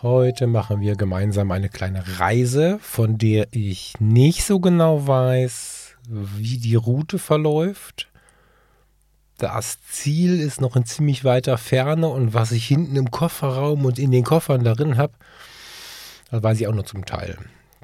Heute machen wir gemeinsam eine kleine Reise, von der ich nicht so genau weiß, wie die Route verläuft. Das Ziel ist noch in ziemlich weiter Ferne und was ich hinten im Kofferraum und in den Koffern darin habe, das weiß ich auch nur zum Teil.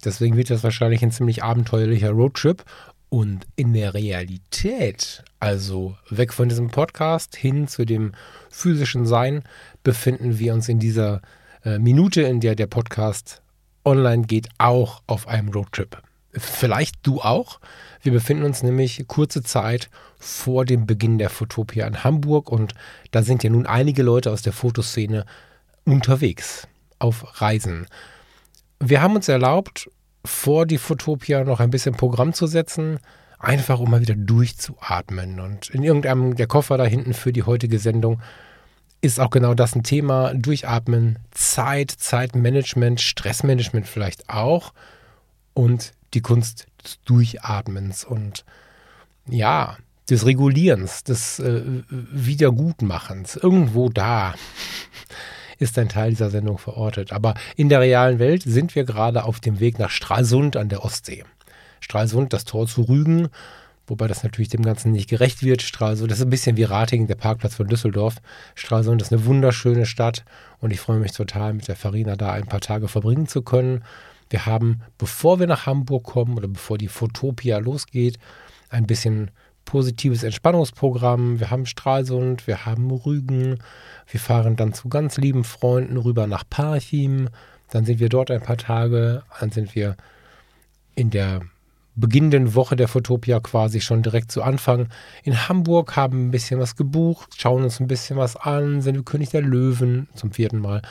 Deswegen wird das wahrscheinlich ein ziemlich abenteuerlicher Roadtrip. Und in der Realität, also weg von diesem Podcast hin zu dem physischen Sein, befinden wir uns in dieser äh, Minute, in der der Podcast online geht, auch auf einem Roadtrip. Vielleicht du auch. Wir befinden uns nämlich kurze Zeit vor dem Beginn der Fotopia in Hamburg und da sind ja nun einige Leute aus der Fotoszene unterwegs auf Reisen. Wir haben uns erlaubt, vor die Fotopia noch ein bisschen Programm zu setzen, einfach um mal wieder durchzuatmen. Und in irgendeinem der Koffer da hinten für die heutige Sendung ist auch genau das ein Thema. Durchatmen, Zeit, Zeitmanagement, Stressmanagement vielleicht auch und die Kunst des Durchatmens und ja, des Regulierens, des äh, Wiedergutmachens. Irgendwo da ist ein Teil dieser Sendung verortet. Aber in der realen Welt sind wir gerade auf dem Weg nach Stralsund an der Ostsee. Stralsund, das Tor zu Rügen, Wobei das natürlich dem Ganzen nicht gerecht wird. Stralsund, das ist ein bisschen wie Ratingen, der Parkplatz von Düsseldorf. Stralsund ist eine wunderschöne Stadt und ich freue mich total, mit der Farina da ein paar Tage verbringen zu können. Wir haben, bevor wir nach Hamburg kommen oder bevor die Fotopia losgeht, ein bisschen positives Entspannungsprogramm. Wir haben Stralsund, wir haben Rügen. Wir fahren dann zu ganz lieben Freunden rüber nach Parchim. Dann sind wir dort ein paar Tage. Dann sind wir in der beginnenden Woche der Fotopia quasi schon direkt zu Anfang in Hamburg, haben ein bisschen was gebucht, schauen uns ein bisschen was an, sind König der Löwen zum vierten Mal,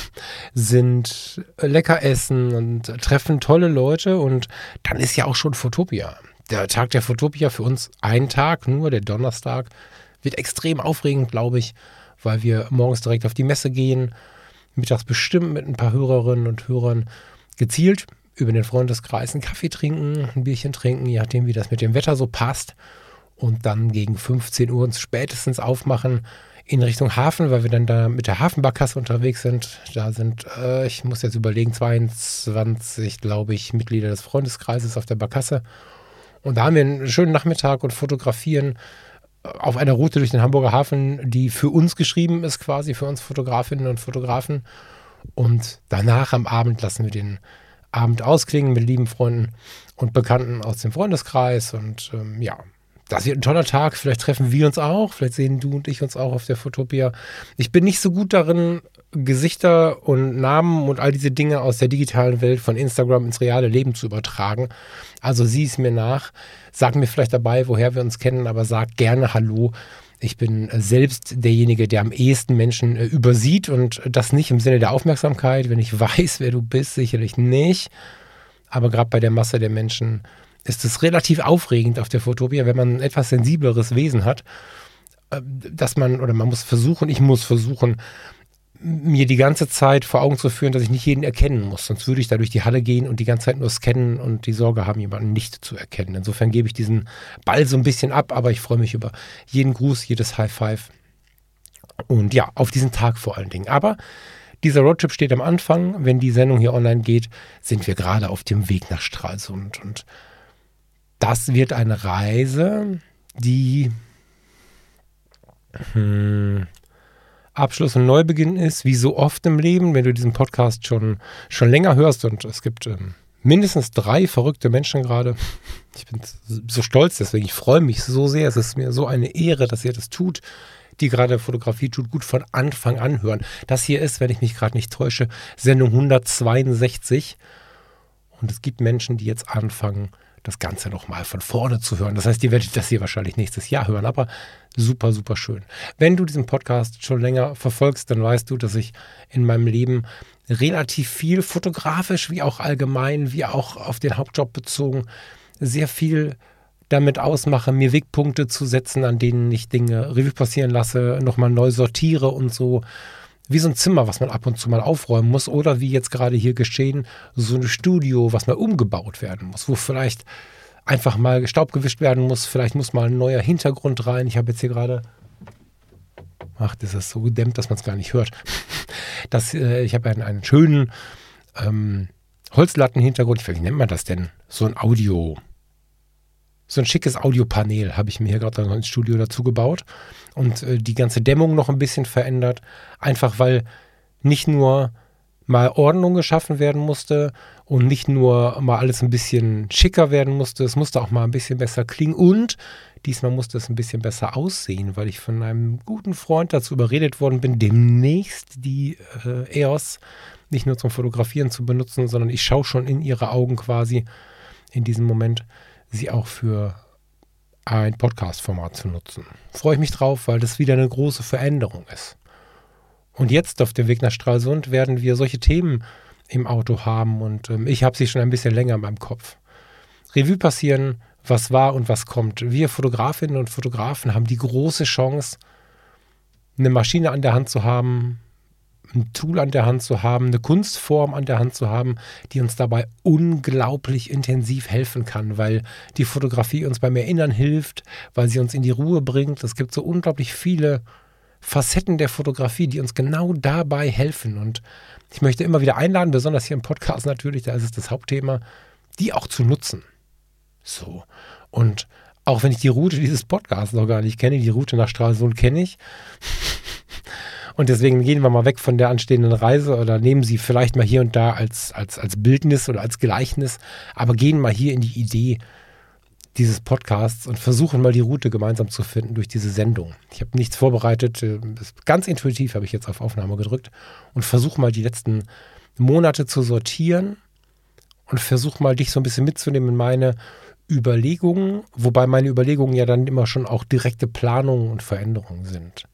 sind lecker essen und treffen tolle Leute und dann ist ja auch schon Fotopia. Der Tag der Fotopia für uns ein Tag, nur der Donnerstag, wird extrem aufregend, glaube ich, weil wir morgens direkt auf die Messe gehen, mittags bestimmt mit ein paar Hörerinnen und Hörern gezielt über den Freundeskreis einen Kaffee trinken, ein Bierchen trinken, je nachdem, wie das mit dem Wetter so passt. Und dann gegen 15 Uhr uns spätestens aufmachen in Richtung Hafen, weil wir dann da mit der Hafenbarkasse unterwegs sind. Da sind, äh, ich muss jetzt überlegen, 22, glaube ich, Mitglieder des Freundeskreises auf der Barkasse. Und da haben wir einen schönen Nachmittag und fotografieren auf einer Route durch den Hamburger Hafen, die für uns geschrieben ist, quasi für uns Fotografinnen und Fotografen. Und danach am Abend lassen wir den Abend ausklingen mit lieben Freunden und Bekannten aus dem Freundeskreis. Und ähm, ja, das wird ein toller Tag. Vielleicht treffen wir uns auch. Vielleicht sehen du und ich uns auch auf der Fotopia. Ich bin nicht so gut darin, Gesichter und Namen und all diese Dinge aus der digitalen Welt von Instagram ins reale Leben zu übertragen. Also sieh es mir nach. Sag mir vielleicht dabei, woher wir uns kennen, aber sag gerne Hallo ich bin äh, selbst derjenige, der am ehesten Menschen äh, übersieht und das nicht im Sinne der Aufmerksamkeit. Wenn ich weiß, wer du bist, sicherlich nicht. Aber gerade bei der Masse der Menschen ist es relativ aufregend auf der Fotopia, wenn man ein etwas sensibleres Wesen hat, äh, dass man, oder man muss versuchen, ich muss versuchen, mir die ganze Zeit vor Augen zu führen, dass ich nicht jeden erkennen muss. Sonst würde ich da durch die Halle gehen und die ganze Zeit nur scannen und die Sorge haben, jemanden nicht zu erkennen. Insofern gebe ich diesen Ball so ein bisschen ab, aber ich freue mich über jeden Gruß, jedes High Five. Und ja, auf diesen Tag vor allen Dingen. Aber dieser Roadtrip steht am Anfang. Wenn die Sendung hier online geht, sind wir gerade auf dem Weg nach Stralsund. Und das wird eine Reise, die hm, Abschluss und Neubeginn ist, wie so oft im Leben, wenn du diesen Podcast schon, schon länger hörst und es gibt ähm, mindestens drei verrückte Menschen gerade. Ich bin so stolz, deswegen ich freue mich so sehr. Es ist mir so eine Ehre, dass ihr das tut, die gerade Fotografie tut, gut von Anfang an hören. Das hier ist, wenn ich mich gerade nicht täusche, Sendung 162. Und es gibt Menschen, die jetzt anfangen, das Ganze nochmal von vorne zu hören. Das heißt, ihr werdet das hier wahrscheinlich nächstes Jahr hören, aber super, super schön. Wenn du diesen Podcast schon länger verfolgst, dann weißt du, dass ich in meinem Leben relativ viel fotografisch, wie auch allgemein, wie auch auf den Hauptjob bezogen, sehr viel damit ausmache, mir Wegpunkte zu setzen, an denen ich Dinge Revue passieren lasse, nochmal neu sortiere und so. Wie so ein Zimmer, was man ab und zu mal aufräumen muss. Oder wie jetzt gerade hier geschehen, so ein Studio, was mal umgebaut werden muss, wo vielleicht einfach mal Staub gewischt werden muss. Vielleicht muss mal ein neuer Hintergrund rein. Ich habe jetzt hier gerade. Ach, das ist so gedämmt, dass man es gar nicht hört. Das, äh, ich habe einen, einen schönen ähm, Holzlattenhintergrund. Wie nennt man das denn? So ein Audio so ein schickes Audiopanel habe ich mir hier gerade ins Studio dazu gebaut und äh, die ganze Dämmung noch ein bisschen verändert. Einfach weil nicht nur mal Ordnung geschaffen werden musste und nicht nur mal alles ein bisschen schicker werden musste, es musste auch mal ein bisschen besser klingen und diesmal musste es ein bisschen besser aussehen, weil ich von einem guten Freund dazu überredet worden bin, demnächst die äh, EOS nicht nur zum Fotografieren zu benutzen, sondern ich schaue schon in ihre Augen quasi in diesem Moment sie auch für ein Podcast-Format zu nutzen. Freue ich mich drauf, weil das wieder eine große Veränderung ist. Und jetzt auf dem Weg nach Stralsund werden wir solche Themen im Auto haben und ähm, ich habe sie schon ein bisschen länger in meinem Kopf. Revue passieren, was war und was kommt. Wir Fotografinnen und Fotografen haben die große Chance, eine Maschine an der Hand zu haben, ein Tool an der Hand zu haben, eine Kunstform an der Hand zu haben, die uns dabei unglaublich intensiv helfen kann, weil die Fotografie uns beim Erinnern hilft, weil sie uns in die Ruhe bringt. Es gibt so unglaublich viele Facetten der Fotografie, die uns genau dabei helfen. Und ich möchte immer wieder einladen, besonders hier im Podcast natürlich, da ist es das Hauptthema, die auch zu nutzen. So. Und auch wenn ich die Route dieses Podcasts noch gar nicht kenne, die Route nach Stralsund kenne ich. Und deswegen gehen wir mal weg von der anstehenden Reise oder nehmen sie vielleicht mal hier und da als, als, als Bildnis oder als Gleichnis, aber gehen mal hier in die Idee dieses Podcasts und versuchen mal die Route gemeinsam zu finden durch diese Sendung. Ich habe nichts vorbereitet, äh, ganz intuitiv habe ich jetzt auf Aufnahme gedrückt und versuche mal die letzten Monate zu sortieren und versuche mal dich so ein bisschen mitzunehmen in meine Überlegungen, wobei meine Überlegungen ja dann immer schon auch direkte Planungen und Veränderungen sind.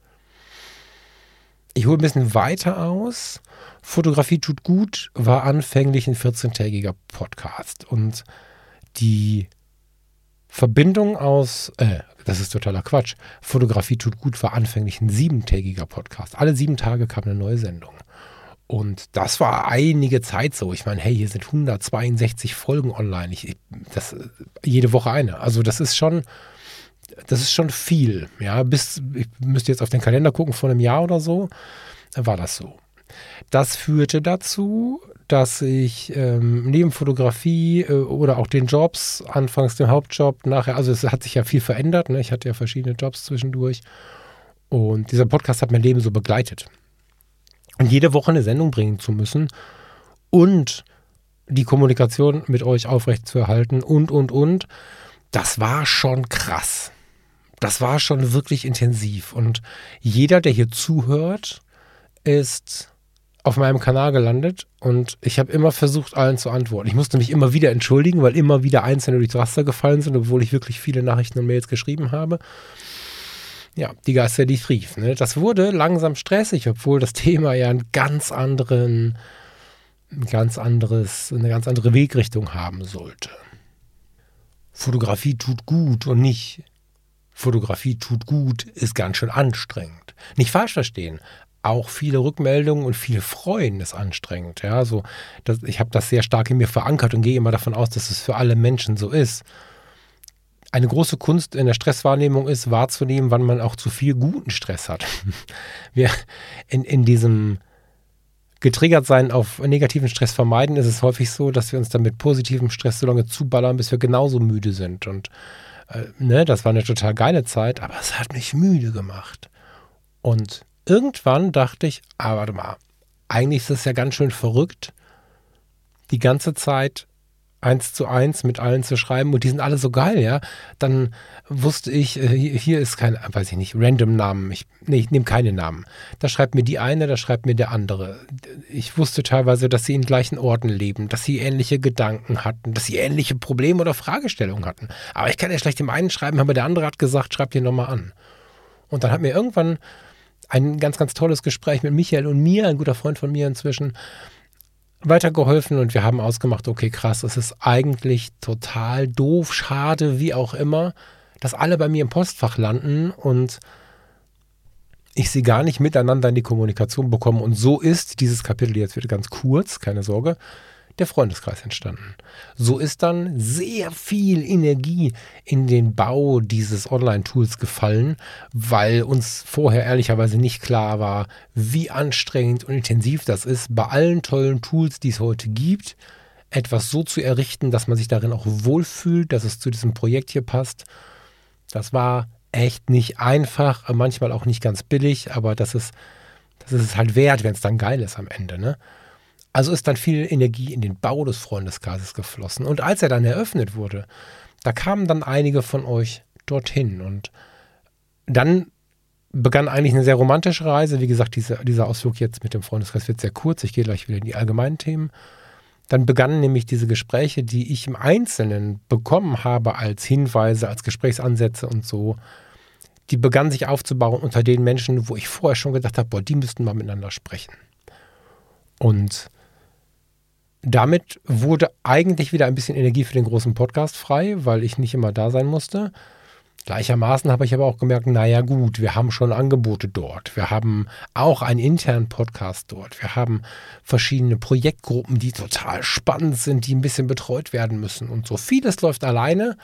Ich hole ein bisschen weiter aus. Fotografie tut gut war anfänglich ein 14-tägiger Podcast und die Verbindung aus, äh, das ist totaler Quatsch. Fotografie tut gut war anfänglich ein siebentägiger Podcast. Alle sieben Tage kam eine neue Sendung. Und das war einige Zeit so. Ich meine, hey, hier sind 162 Folgen online. Ich, das, jede Woche eine. Also das ist schon, das ist schon viel. Ja, bis, ich müsste jetzt auf den Kalender gucken, vor einem Jahr oder so, war das so. Das führte dazu, dass ich ähm, neben Fotografie äh, oder auch den Jobs, anfangs den Hauptjob, nachher, also es hat sich ja viel verändert. Ne? Ich hatte ja verschiedene Jobs zwischendurch. Und dieser Podcast hat mein Leben so begleitet. Und jede Woche eine Sendung bringen zu müssen und die Kommunikation mit euch aufrechtzuerhalten und, und, und, das war schon krass das war schon wirklich intensiv. Und jeder, der hier zuhört, ist auf meinem Kanal gelandet und ich habe immer versucht, allen zu antworten. Ich musste mich immer wieder entschuldigen, weil immer wieder Einzelne durchs Raster gefallen sind, obwohl ich wirklich viele Nachrichten und Mails geschrieben habe. Ja, die Geister, die rief. Ne? Das wurde langsam stressig, obwohl das Thema ja einen ganz anderen, ganz anderes, eine ganz andere Wegrichtung haben sollte. Fotografie tut gut und nicht Fotografie tut gut, ist ganz schön anstrengend. Nicht falsch verstehen. Auch viele Rückmeldungen und viel Freuen ist anstrengend. Ja, so, das, ich habe das sehr stark in mir verankert und gehe immer davon aus, dass es für alle Menschen so ist. Eine große Kunst in der Stresswahrnehmung ist, wahrzunehmen, wann man auch zu viel guten Stress hat. Wir in, in diesem getriggert sein auf negativen Stress vermeiden, ist es häufig so, dass wir uns dann mit positivem Stress so lange zuballern, bis wir genauso müde sind. Und äh, ne, das war eine total geile Zeit, aber es hat mich müde gemacht. Und irgendwann dachte ich, ah, warte mal, eigentlich ist es ja ganz schön verrückt, die ganze Zeit eins zu eins mit allen zu schreiben und die sind alle so geil, ja. Dann wusste ich, äh, hier ist kein, weiß ich nicht, random Namen. Ich, nee, ich nehme keine Namen. Da schreibt mir die eine, da schreibt mir der andere. Ich wusste teilweise, dass sie in gleichen Orten leben, dass sie ähnliche Gedanken hatten, dass sie ähnliche Probleme oder Fragestellungen hatten. Aber ich kann ja schlecht dem einen schreiben, aber der andere hat gesagt, schreib dir nochmal an. Und dann hat mir irgendwann ein ganz, ganz tolles Gespräch mit Michael und mir, ein guter Freund von mir inzwischen, weitergeholfen und wir haben ausgemacht, okay, krass, es ist eigentlich total doof, schade, wie auch immer, dass alle bei mir im Postfach landen und ich sie gar nicht miteinander in die Kommunikation bekomme. Und so ist dieses Kapitel jetzt wieder ganz kurz, keine Sorge, der Freundeskreis entstanden. So ist dann sehr viel Energie in den Bau dieses Online-Tools gefallen, weil uns vorher ehrlicherweise nicht klar war, wie anstrengend und intensiv das ist, bei allen tollen Tools, die es heute gibt, etwas so zu errichten, dass man sich darin auch wohlfühlt, dass es zu diesem Projekt hier passt. Das war echt nicht einfach, manchmal auch nicht ganz billig, aber das ist, das ist es halt wert, wenn es dann geil ist am Ende. Ne? Also ist dann viel Energie in den Bau des Freundeskreises geflossen. Und als er dann eröffnet wurde, da kamen dann einige von euch dorthin. Und dann begann eigentlich eine sehr romantische Reise. Wie gesagt, diese, dieser Ausflug jetzt mit dem Freundeskreis wird sehr kurz. Ich gehe gleich wieder in die allgemeinen Themen. Dann begannen nämlich diese Gespräche, die ich im Einzelnen bekommen habe als Hinweise, als Gesprächsansätze und so, die begannen sich aufzubauen unter den Menschen, wo ich vorher schon gedacht habe, boah, die müssten mal miteinander sprechen. Und damit wurde eigentlich wieder ein bisschen Energie für den großen Podcast frei, weil ich nicht immer da sein musste. Gleichermaßen habe ich aber auch gemerkt, naja gut, wir haben schon Angebote dort. Wir haben auch einen internen Podcast dort. Wir haben verschiedene Projektgruppen, die total spannend sind, die ein bisschen betreut werden müssen und so. Vieles läuft alleine,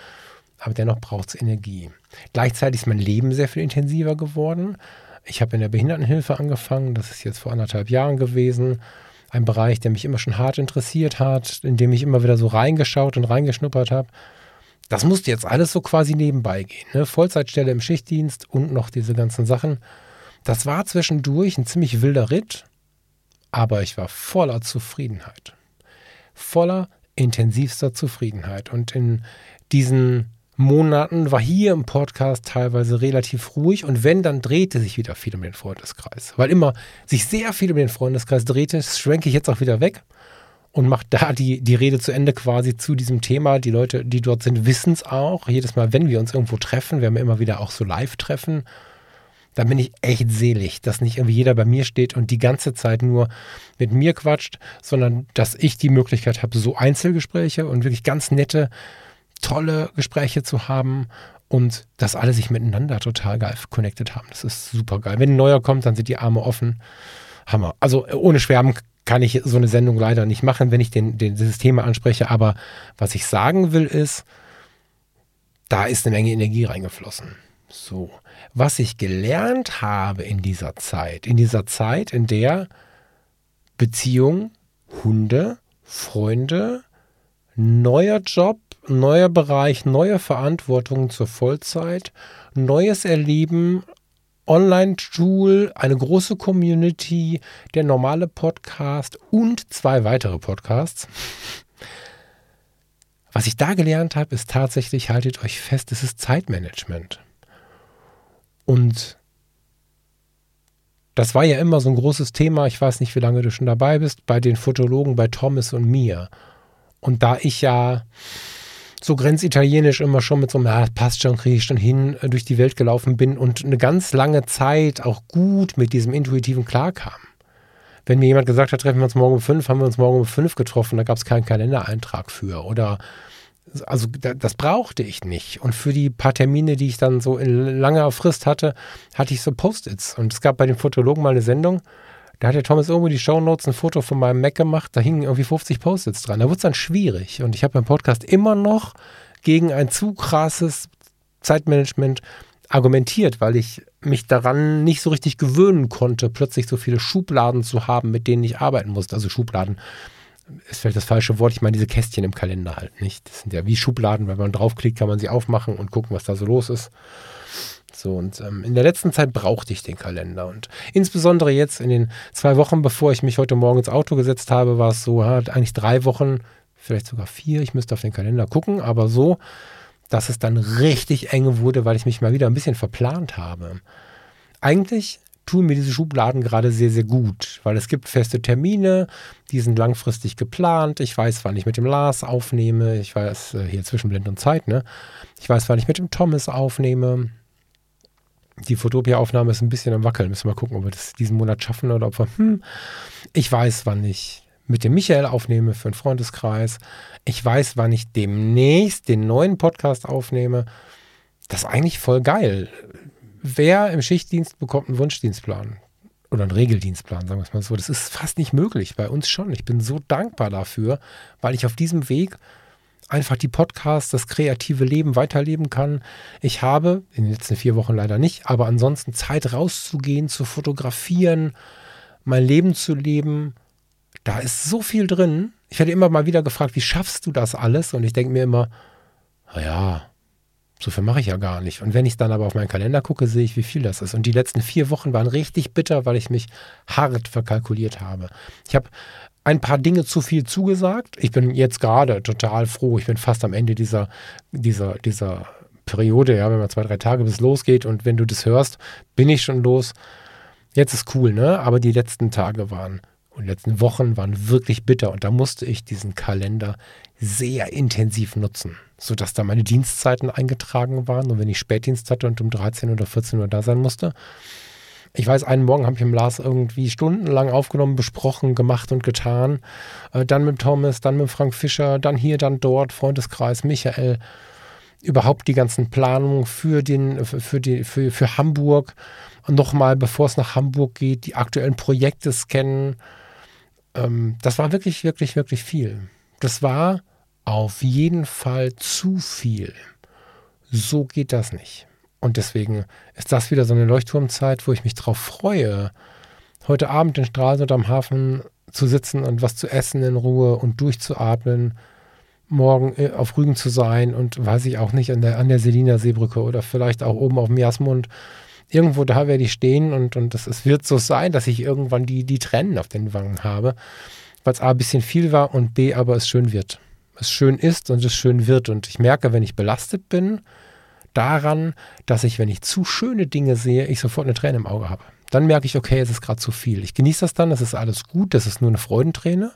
aber dennoch braucht es Energie. Gleichzeitig ist mein Leben sehr viel intensiver geworden. Ich habe in der Behindertenhilfe angefangen, das ist jetzt vor anderthalb Jahren gewesen ein Bereich, der mich immer schon hart interessiert hat, in dem ich immer wieder so reingeschaut und reingeschnuppert habe. Das musste jetzt alles so quasi nebenbei gehen. Ne? Vollzeitstelle im Schichtdienst und noch diese ganzen Sachen. Das war zwischendurch ein ziemlich wilder Ritt, aber ich war voller Zufriedenheit. Voller intensivster Zufriedenheit. Und in diesen Monaten war hier im Podcast teilweise relativ ruhig und wenn, dann drehte sich wieder viel um den Freundeskreis. Weil immer sich sehr viel um den Freundeskreis drehte, schwenke ich jetzt auch wieder weg und mache da die, die Rede zu Ende quasi zu diesem Thema. Die Leute, die dort sind, wissen es auch. Jedes Mal, wenn wir uns irgendwo treffen, wir haben immer wieder auch so Live-Treffen, dann bin ich echt selig, dass nicht irgendwie jeder bei mir steht und die ganze Zeit nur mit mir quatscht, sondern dass ich die Möglichkeit habe, so Einzelgespräche und wirklich ganz nette tolle Gespräche zu haben und dass alle sich miteinander total geil connected haben. Das ist super geil. Wenn ein neuer kommt, dann sind die Arme offen. Hammer. Also ohne Schwärmen kann ich so eine Sendung leider nicht machen, wenn ich den, den, dieses Thema anspreche. Aber was ich sagen will ist, da ist eine Menge Energie reingeflossen. So. Was ich gelernt habe in dieser Zeit, in dieser Zeit, in der Beziehung, Hunde, Freunde, neuer Job, neuer Bereich, neue Verantwortung zur Vollzeit, neues Erleben, Online-Tool, eine große Community, der normale Podcast und zwei weitere Podcasts. Was ich da gelernt habe, ist tatsächlich, haltet euch fest, es ist Zeitmanagement. Und das war ja immer so ein großes Thema, ich weiß nicht, wie lange du schon dabei bist, bei den Fotologen, bei Thomas und mir. Und da ich ja so grenzitalienisch immer schon mit so einem, ja, passt schon, kriege ich schon hin, äh, durch die Welt gelaufen bin und eine ganz lange Zeit auch gut mit diesem intuitiven klarkam. Wenn mir jemand gesagt hat, treffen wir uns morgen um fünf, haben wir uns morgen um fünf getroffen, da gab es keinen Kalendereintrag für. Oder also das brauchte ich nicht. Und für die paar Termine, die ich dann so in langer Frist hatte, hatte ich so Post-its. Und es gab bei den Fotologen mal eine Sendung, da hat der Thomas irgendwo die Shownotes ein Foto von meinem Mac gemacht, da hingen irgendwie 50 Post-its dran. Da wurde es dann schwierig. Und ich habe beim Podcast immer noch gegen ein zu krasses Zeitmanagement argumentiert, weil ich mich daran nicht so richtig gewöhnen konnte, plötzlich so viele Schubladen zu haben, mit denen ich arbeiten musste. Also Schubladen ist vielleicht das falsche Wort. Ich meine diese Kästchen im Kalender halt nicht. Das sind ja wie Schubladen, weil man draufklickt, kann man sie aufmachen und gucken, was da so los ist. So, und ähm, in der letzten Zeit brauchte ich den Kalender. Und insbesondere jetzt in den zwei Wochen, bevor ich mich heute Morgen ins Auto gesetzt habe, war es so, ja, eigentlich drei Wochen, vielleicht sogar vier. Ich müsste auf den Kalender gucken, aber so, dass es dann richtig eng wurde, weil ich mich mal wieder ein bisschen verplant habe. Eigentlich tun mir diese Schubladen gerade sehr, sehr gut, weil es gibt feste Termine, die sind langfristig geplant. Ich weiß, wann ich mit dem Lars aufnehme. Ich weiß, äh, hier zwischen Blend und Zeit, ne? Ich weiß, wann ich mit dem Thomas aufnehme. Die Fotopia-Aufnahme ist ein bisschen am Wackeln. Müssen wir mal gucken, ob wir das diesen Monat schaffen oder ob wir, hm, ich weiß, wann ich mit dem Michael aufnehme für einen Freundeskreis. Ich weiß, wann ich demnächst den neuen Podcast aufnehme. Das ist eigentlich voll geil. Wer im Schichtdienst bekommt einen Wunschdienstplan? Oder einen Regeldienstplan, sagen wir es mal so. Das ist fast nicht möglich, bei uns schon. Ich bin so dankbar dafür, weil ich auf diesem Weg einfach die Podcasts, das kreative Leben weiterleben kann. Ich habe in den letzten vier Wochen leider nicht, aber ansonsten Zeit rauszugehen, zu fotografieren, mein Leben zu leben. Da ist so viel drin. Ich werde immer mal wieder gefragt, wie schaffst du das alles? Und ich denke mir immer, naja, so viel mache ich ja gar nicht. Und wenn ich dann aber auf meinen Kalender gucke, sehe ich, wie viel das ist. Und die letzten vier Wochen waren richtig bitter, weil ich mich hart verkalkuliert habe. Ich habe ein paar Dinge zu viel zugesagt. Ich bin jetzt gerade total froh. Ich bin fast am Ende dieser, dieser, dieser Periode, ja, wenn man zwei, drei Tage bis losgeht und wenn du das hörst, bin ich schon los. Jetzt ist cool, ne? Aber die letzten Tage waren und die letzten Wochen waren wirklich bitter und da musste ich diesen Kalender sehr intensiv nutzen, sodass da meine Dienstzeiten eingetragen waren und wenn ich Spätdienst hatte und um 13 oder 14 Uhr da sein musste, ich weiß, einen Morgen habe ich im Lars irgendwie stundenlang aufgenommen, besprochen, gemacht und getan. Äh, dann mit Thomas, dann mit Frank Fischer, dann hier, dann dort, Freundeskreis, Michael. Überhaupt die ganzen Planungen für, den, für, die, für, für Hamburg. Und nochmal, bevor es nach Hamburg geht, die aktuellen Projekte scannen. Ähm, das war wirklich, wirklich, wirklich viel. Das war auf jeden Fall zu viel. So geht das nicht. Und deswegen ist das wieder so eine Leuchtturmzeit, wo ich mich drauf freue, heute Abend in Stralsund am Hafen zu sitzen und was zu essen in Ruhe und durchzuatmen, morgen äh, auf Rügen zu sein und weiß ich auch nicht, an der, an der Selina Seebrücke oder vielleicht auch oben auf dem Jasmund. Irgendwo da werde ich stehen und, und das, es wird so sein, dass ich irgendwann die, die Tränen auf den Wangen habe, weil es A ein bisschen viel war und B aber es schön wird. Es schön ist und es schön wird. Und ich merke, wenn ich belastet bin, daran, dass ich, wenn ich zu schöne Dinge sehe, ich sofort eine Träne im Auge habe. Dann merke ich, okay, es ist gerade zu viel. Ich genieße das dann, das ist alles gut, das ist nur eine Freudenträne,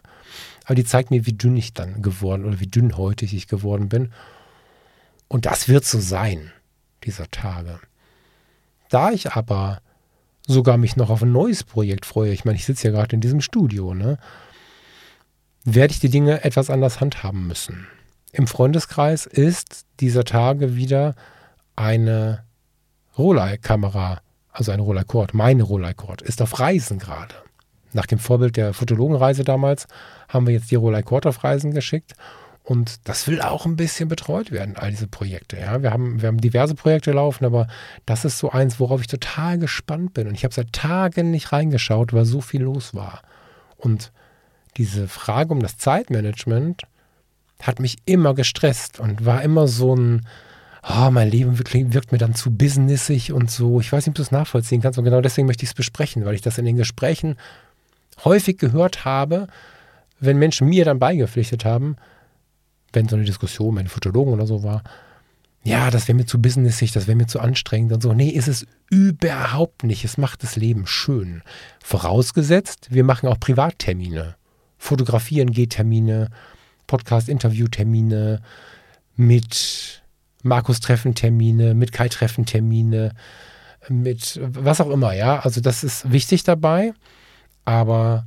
aber die zeigt mir, wie dünn ich dann geworden oder wie dünnhäutig ich geworden bin. Und das wird so sein, dieser Tage. Da ich aber sogar mich noch auf ein neues Projekt freue, ich meine, ich sitze ja gerade in diesem Studio, ne, werde ich die Dinge etwas anders handhaben müssen. Im Freundeskreis ist dieser Tage wieder eine Rolei-Kamera, also eine Rolei-Cord, meine Rolei-Cord, ist auf Reisen gerade. Nach dem Vorbild der Fotologenreise damals haben wir jetzt die Rolei-Cord auf Reisen geschickt. Und das will auch ein bisschen betreut werden, all diese Projekte. Ja, wir haben, wir haben diverse Projekte laufen, aber das ist so eins, worauf ich total gespannt bin. Und ich habe seit Tagen nicht reingeschaut, weil so viel los war. Und diese Frage um das Zeitmanagement hat mich immer gestresst und war immer so ein, oh, mein Leben wirkt, mir dann zu businessig und so. Ich weiß nicht, ob du es nachvollziehen kannst und genau deswegen möchte ich es besprechen, weil ich das in den Gesprächen häufig gehört habe, wenn Menschen mir dann beigepflichtet haben, wenn so eine Diskussion mit Fotologen oder so war, ja, das wäre mir zu businessig, das wäre mir zu anstrengend und so. Nee, ist es überhaupt nicht. Es macht das Leben schön. Vorausgesetzt, wir machen auch Privattermine. Fotografieren geht Termine, Podcast-Interview-Termine, mit Markus treffen Termine, mit Kai treffen Termine, mit was auch immer, ja. Also das ist wichtig dabei, aber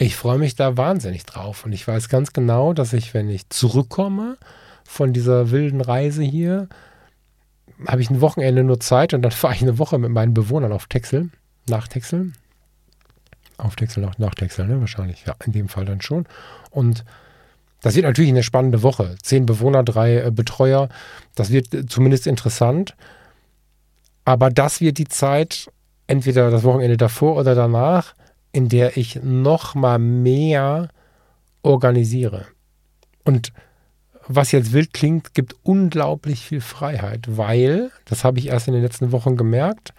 ich freue mich da wahnsinnig drauf und ich weiß ganz genau, dass ich, wenn ich zurückkomme von dieser wilden Reise hier, habe ich ein Wochenende nur Zeit und dann fahre ich eine Woche mit meinen Bewohnern auf Texel, nach Texel. Auf Texel, nach, nach Texel, ne? Wahrscheinlich, ja, in dem Fall dann schon. Und das wird natürlich eine spannende Woche. Zehn Bewohner, drei äh, Betreuer. Das wird äh, zumindest interessant. Aber das wird die Zeit, entweder das Wochenende davor oder danach, in der ich noch mal mehr organisiere. Und was jetzt wild klingt, gibt unglaublich viel Freiheit, weil, das habe ich erst in den letzten Wochen gemerkt,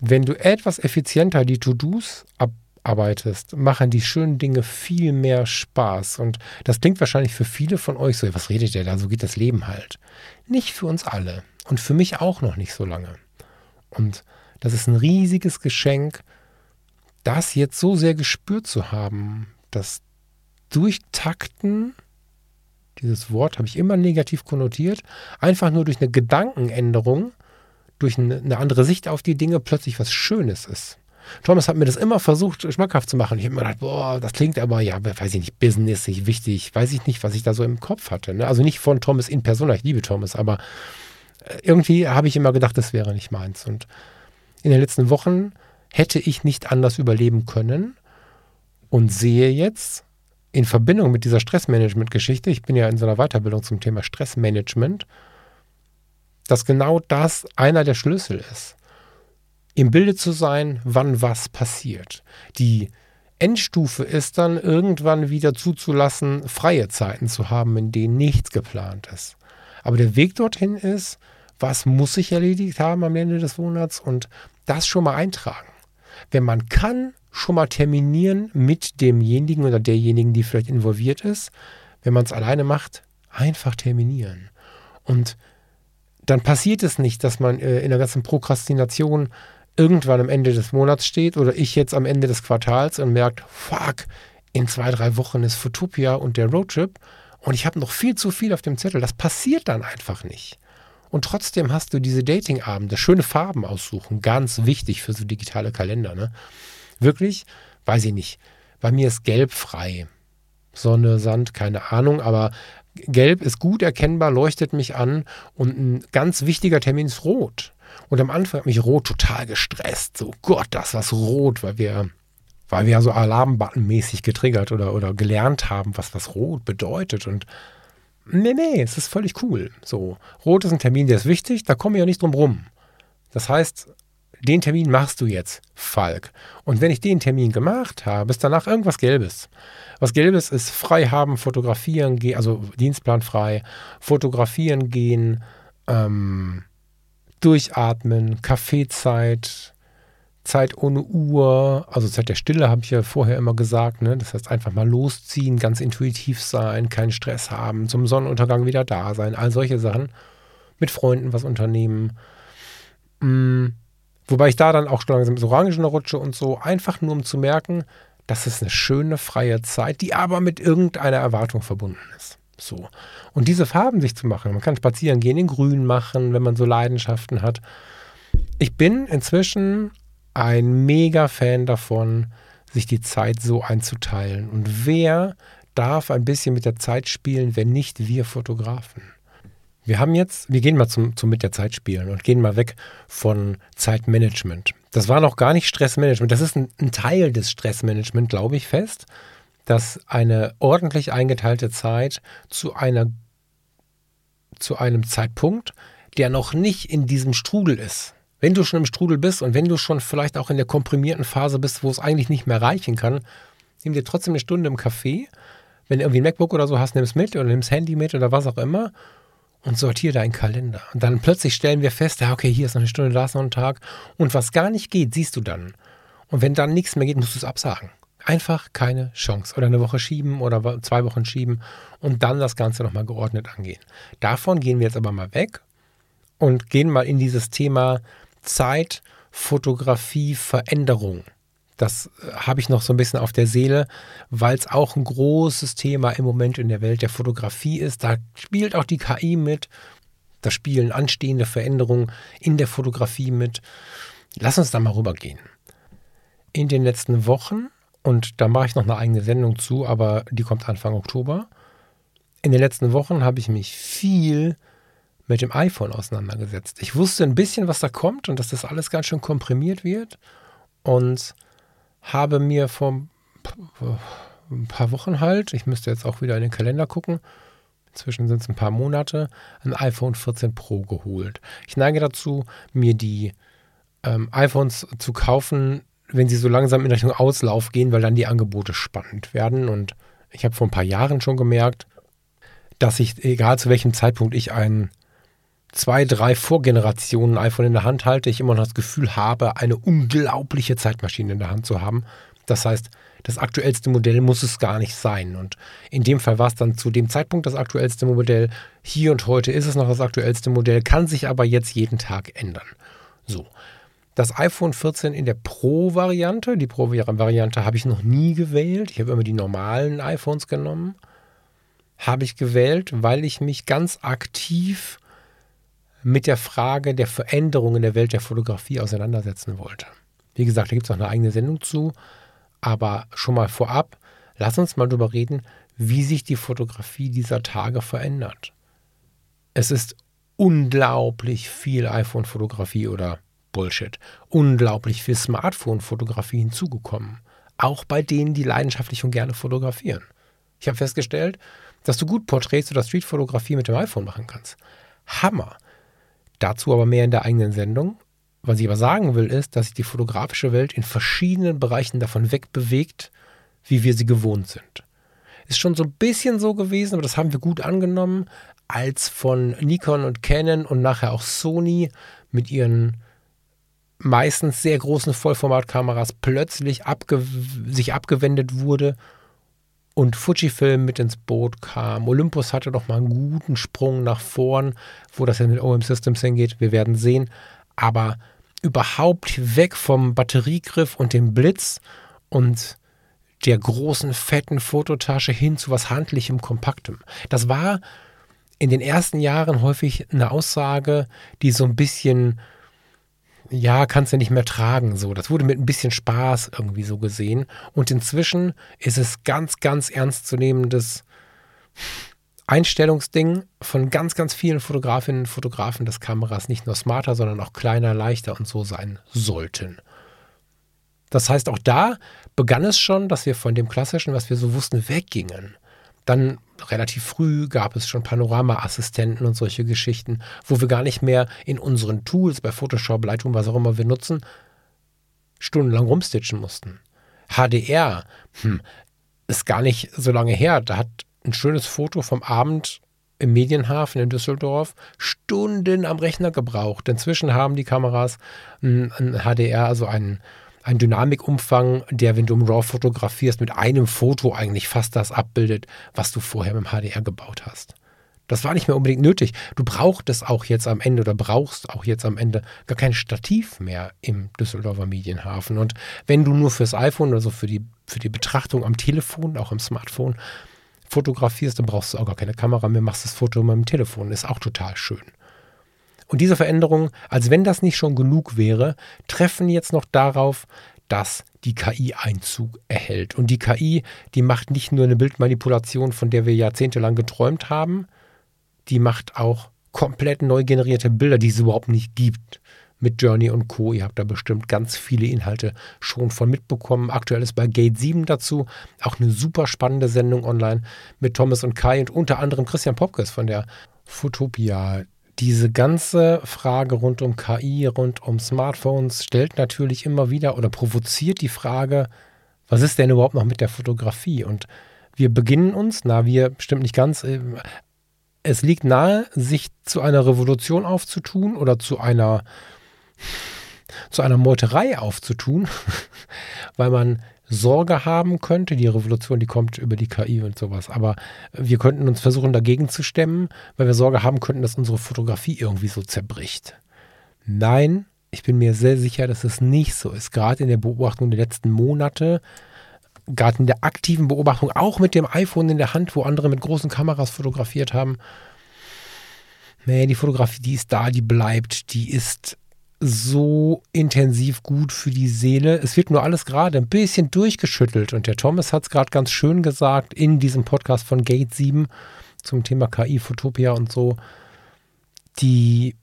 wenn du etwas effizienter die To-Dos ab arbeitest, machen die schönen Dinge viel mehr Spaß. Und das klingt wahrscheinlich für viele von euch so, was redet der da? So geht das Leben halt. Nicht für uns alle. Und für mich auch noch nicht so lange. Und das ist ein riesiges Geschenk, das jetzt so sehr gespürt zu haben, dass Durchtakten, dieses Wort habe ich immer negativ konnotiert, einfach nur durch eine Gedankenänderung, durch eine andere Sicht auf die Dinge plötzlich was Schönes ist. Thomas hat mir das immer versucht, schmackhaft zu machen. Ich habe mir gedacht, boah, das klingt aber, ja, weiß ich nicht, businessig, wichtig, weiß ich nicht, was ich da so im Kopf hatte. Ne? Also nicht von Thomas in Persona, ich liebe Thomas, aber äh, irgendwie habe ich immer gedacht, das wäre nicht meins. Und in den letzten Wochen hätte ich nicht anders überleben können und sehe jetzt in Verbindung mit dieser Stressmanagement-Geschichte, ich bin ja in so einer Weiterbildung zum Thema Stressmanagement, dass genau das einer der Schlüssel ist. Im Bilde zu sein, wann was passiert. Die Endstufe ist dann irgendwann wieder zuzulassen, freie Zeiten zu haben, in denen nichts geplant ist. Aber der Weg dorthin ist, was muss ich erledigt haben am Ende des Monats und das schon mal eintragen. Wenn man kann, schon mal terminieren mit demjenigen oder derjenigen, die vielleicht involviert ist. Wenn man es alleine macht, einfach terminieren. Und dann passiert es nicht, dass man äh, in der ganzen Prokrastination irgendwann am Ende des Monats steht oder ich jetzt am Ende des Quartals und merkt, fuck, in zwei, drei Wochen ist Futopia und der Roadtrip und ich habe noch viel zu viel auf dem Zettel. Das passiert dann einfach nicht. Und trotzdem hast du diese Datingabende, schöne Farben aussuchen, ganz wichtig für so digitale Kalender. Ne? Wirklich, weiß ich nicht. Bei mir ist gelb frei. Sonne, Sand, keine Ahnung, aber gelb ist gut erkennbar, leuchtet mich an und ein ganz wichtiger Termin ist rot. Und am Anfang hat mich rot total gestresst. So, Gott, das was rot, weil wir, weil wir ja so Alarmbutton-mäßig getriggert oder, oder gelernt haben, was was rot bedeutet. Und Nee, nee, es ist völlig cool. So, Rot ist ein Termin, der ist wichtig, da kommen wir ja nicht drum rum. Das heißt, den Termin machst du jetzt, Falk. Und wenn ich den Termin gemacht habe, ist danach irgendwas Gelbes. Was Gelbes ist frei haben, fotografieren gehen, also Dienstplan frei, fotografieren gehen, ähm, durchatmen, Kaffeezeit, Zeit ohne Uhr, also Zeit der Stille habe ich ja vorher immer gesagt. Ne? Das heißt einfach mal losziehen, ganz intuitiv sein, keinen Stress haben, zum Sonnenuntergang wieder da sein, all solche Sachen. Mit Freunden was unternehmen. Mhm. Wobei ich da dann auch schon langsam ins Orangen rutsche und so, einfach nur um zu merken, das ist eine schöne freie Zeit, die aber mit irgendeiner Erwartung verbunden ist. So. Und diese Farben sich zu machen, man kann spazieren gehen, in Grün machen, wenn man so Leidenschaften hat. Ich bin inzwischen ein mega Fan davon, sich die Zeit so einzuteilen. Und wer darf ein bisschen mit der Zeit spielen, wenn nicht wir Fotografen? Wir haben jetzt, wir gehen mal zum, zum mit der Zeit spielen und gehen mal weg von Zeitmanagement. Das war noch gar nicht Stressmanagement. Das ist ein, ein Teil des Stressmanagement, glaube ich, fest, dass eine ordentlich eingeteilte Zeit zu einer zu einem Zeitpunkt, der noch nicht in diesem Strudel ist wenn du schon im Strudel bist und wenn du schon vielleicht auch in der komprimierten Phase bist, wo es eigentlich nicht mehr reichen kann, nimm dir trotzdem eine Stunde im Café. Wenn du irgendwie ein MacBook oder so hast, nimm es mit oder nimm das Handy mit oder was auch immer und sortiere deinen Kalender. Und dann plötzlich stellen wir fest, ja, okay, hier ist noch eine Stunde, da ist noch ein Tag. Und was gar nicht geht, siehst du dann. Und wenn dann nichts mehr geht, musst du es absagen. Einfach keine Chance. Oder eine Woche schieben oder zwei Wochen schieben und dann das Ganze nochmal geordnet angehen. Davon gehen wir jetzt aber mal weg und gehen mal in dieses Thema Zeit, Fotografie, Veränderung. Das äh, habe ich noch so ein bisschen auf der Seele, weil es auch ein großes Thema im Moment in der Welt der Fotografie ist. Da spielt auch die KI mit. Da spielen anstehende Veränderungen in der Fotografie mit. Lass uns da mal rübergehen. In den letzten Wochen, und da mache ich noch eine eigene Sendung zu, aber die kommt Anfang Oktober. In den letzten Wochen habe ich mich viel mit dem iPhone auseinandergesetzt. Ich wusste ein bisschen, was da kommt und dass das alles ganz schön komprimiert wird und habe mir vor ein paar Wochen halt, ich müsste jetzt auch wieder in den Kalender gucken, inzwischen sind es ein paar Monate, ein iPhone 14 Pro geholt. Ich neige dazu, mir die ähm, iPhones zu kaufen, wenn sie so langsam in Richtung Auslauf gehen, weil dann die Angebote spannend werden. Und ich habe vor ein paar Jahren schon gemerkt, dass ich, egal zu welchem Zeitpunkt ich ein zwei, drei Vorgenerationen iPhone in der Hand halte, ich immer noch das Gefühl habe, eine unglaubliche Zeitmaschine in der Hand zu haben. Das heißt, das aktuellste Modell muss es gar nicht sein. Und in dem Fall war es dann zu dem Zeitpunkt das aktuellste Modell. Hier und heute ist es noch das aktuellste Modell, kann sich aber jetzt jeden Tag ändern. So. Das iPhone 14 in der Pro-Variante, die Pro-Variante habe ich noch nie gewählt. Ich habe immer die normalen iPhones genommen. Habe ich gewählt, weil ich mich ganz aktiv mit der Frage der Veränderung in der Welt der Fotografie auseinandersetzen wollte. Wie gesagt, da gibt es auch eine eigene Sendung zu. Aber schon mal vorab, lass uns mal darüber reden, wie sich die Fotografie dieser Tage verändert. Es ist unglaublich viel iPhone-Fotografie oder Bullshit, unglaublich viel Smartphone-Fotografie hinzugekommen. Auch bei denen, die leidenschaftlich und gerne fotografieren. Ich habe festgestellt, dass du gut Porträts oder Streetfotografie mit dem iPhone machen kannst. Hammer. Dazu aber mehr in der eigenen Sendung. Was ich aber sagen will, ist, dass sich die fotografische Welt in verschiedenen Bereichen davon wegbewegt, wie wir sie gewohnt sind. Ist schon so ein bisschen so gewesen, aber das haben wir gut angenommen, als von Nikon und Canon und nachher auch Sony mit ihren meistens sehr großen Vollformatkameras plötzlich abge sich abgewendet wurde und Fujifilm mit ins Boot kam. Olympus hatte noch mal einen guten Sprung nach vorn, wo das in den OM Systems hingeht. Wir werden sehen. Aber überhaupt weg vom Batteriegriff und dem Blitz und der großen, fetten Fototasche hin zu was Handlichem, Kompaktem. Das war in den ersten Jahren häufig eine Aussage, die so ein bisschen, ja, kannst du nicht mehr tragen, so. Das wurde mit ein bisschen Spaß irgendwie so gesehen. Und inzwischen ist es ganz, ganz ernstzunehmendes Einstellungsding von ganz, ganz vielen Fotografinnen und Fotografen, dass Kameras nicht nur smarter, sondern auch kleiner, leichter und so sein sollten. Das heißt, auch da begann es schon, dass wir von dem Klassischen, was wir so wussten, weggingen. Dann relativ früh gab es schon Panorama-Assistenten und solche Geschichten, wo wir gar nicht mehr in unseren Tools, bei Photoshop, Lightroom, was auch immer wir nutzen, stundenlang rumstitchen mussten. HDR, hm, ist gar nicht so lange her. Da hat ein schönes Foto vom Abend im Medienhafen in Düsseldorf Stunden am Rechner gebraucht. Inzwischen haben die Kameras ein, ein HDR, also einen, einen Dynamikumfang, der, wenn du im RAW fotografierst, mit einem Foto eigentlich fast das abbildet, was du vorher mit dem HDR gebaut hast. Das war nicht mehr unbedingt nötig. Du brauchtest auch jetzt am Ende oder brauchst auch jetzt am Ende gar kein Stativ mehr im Düsseldorfer Medienhafen. Und wenn du nur fürs iPhone, also für die, für die Betrachtung am Telefon, auch am Smartphone, fotografierst, dann brauchst du auch gar keine Kamera mehr, machst das Foto mit dem Telefon. Ist auch total schön. Und diese Veränderungen, als wenn das nicht schon genug wäre, treffen jetzt noch darauf, dass die KI Einzug erhält. Und die KI, die macht nicht nur eine Bildmanipulation, von der wir jahrzehntelang geträumt haben, die macht auch komplett neu generierte Bilder, die es überhaupt nicht gibt mit Journey und Co. Ihr habt da bestimmt ganz viele Inhalte schon von mitbekommen. Aktuell ist bei Gate 7 dazu auch eine super spannende Sendung online mit Thomas und Kai und unter anderem Christian Popkes von der Fotopia. Diese ganze Frage rund um KI, rund um Smartphones stellt natürlich immer wieder oder provoziert die Frage, was ist denn überhaupt noch mit der Fotografie? Und wir beginnen uns, na, wir bestimmt nicht ganz, äh, es liegt nahe, sich zu einer Revolution aufzutun oder zu einer zu einer Meuterei aufzutun, weil man Sorge haben könnte. Die Revolution, die kommt über die KI und sowas. Aber wir könnten uns versuchen, dagegen zu stemmen, weil wir Sorge haben könnten, dass unsere Fotografie irgendwie so zerbricht. Nein, ich bin mir sehr sicher, dass es nicht so ist. Gerade in der Beobachtung der letzten Monate, gerade in der aktiven Beobachtung, auch mit dem iPhone in der Hand, wo andere mit großen Kameras fotografiert haben. Nee, die Fotografie, die ist da, die bleibt, die ist so intensiv gut für die Seele. Es wird nur alles gerade ein bisschen durchgeschüttelt. Und der Thomas hat es gerade ganz schön gesagt in diesem Podcast von Gate 7 zum Thema KI, Fotopia und so. Die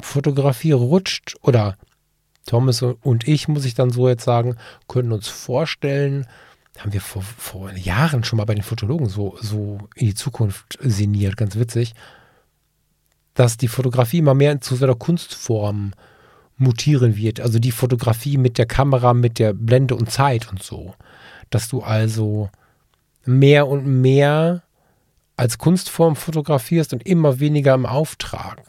Fotografie rutscht oder Thomas und ich, muss ich dann so jetzt sagen, können uns vorstellen, haben wir vor, vor Jahren schon mal bei den Fotologen so, so in die Zukunft sinniert, ganz witzig dass die Fotografie immer mehr zu so einer Kunstform mutieren wird. Also die Fotografie mit der Kamera, mit der Blende und Zeit und so. Dass du also mehr und mehr als Kunstform fotografierst und immer weniger im Auftrag.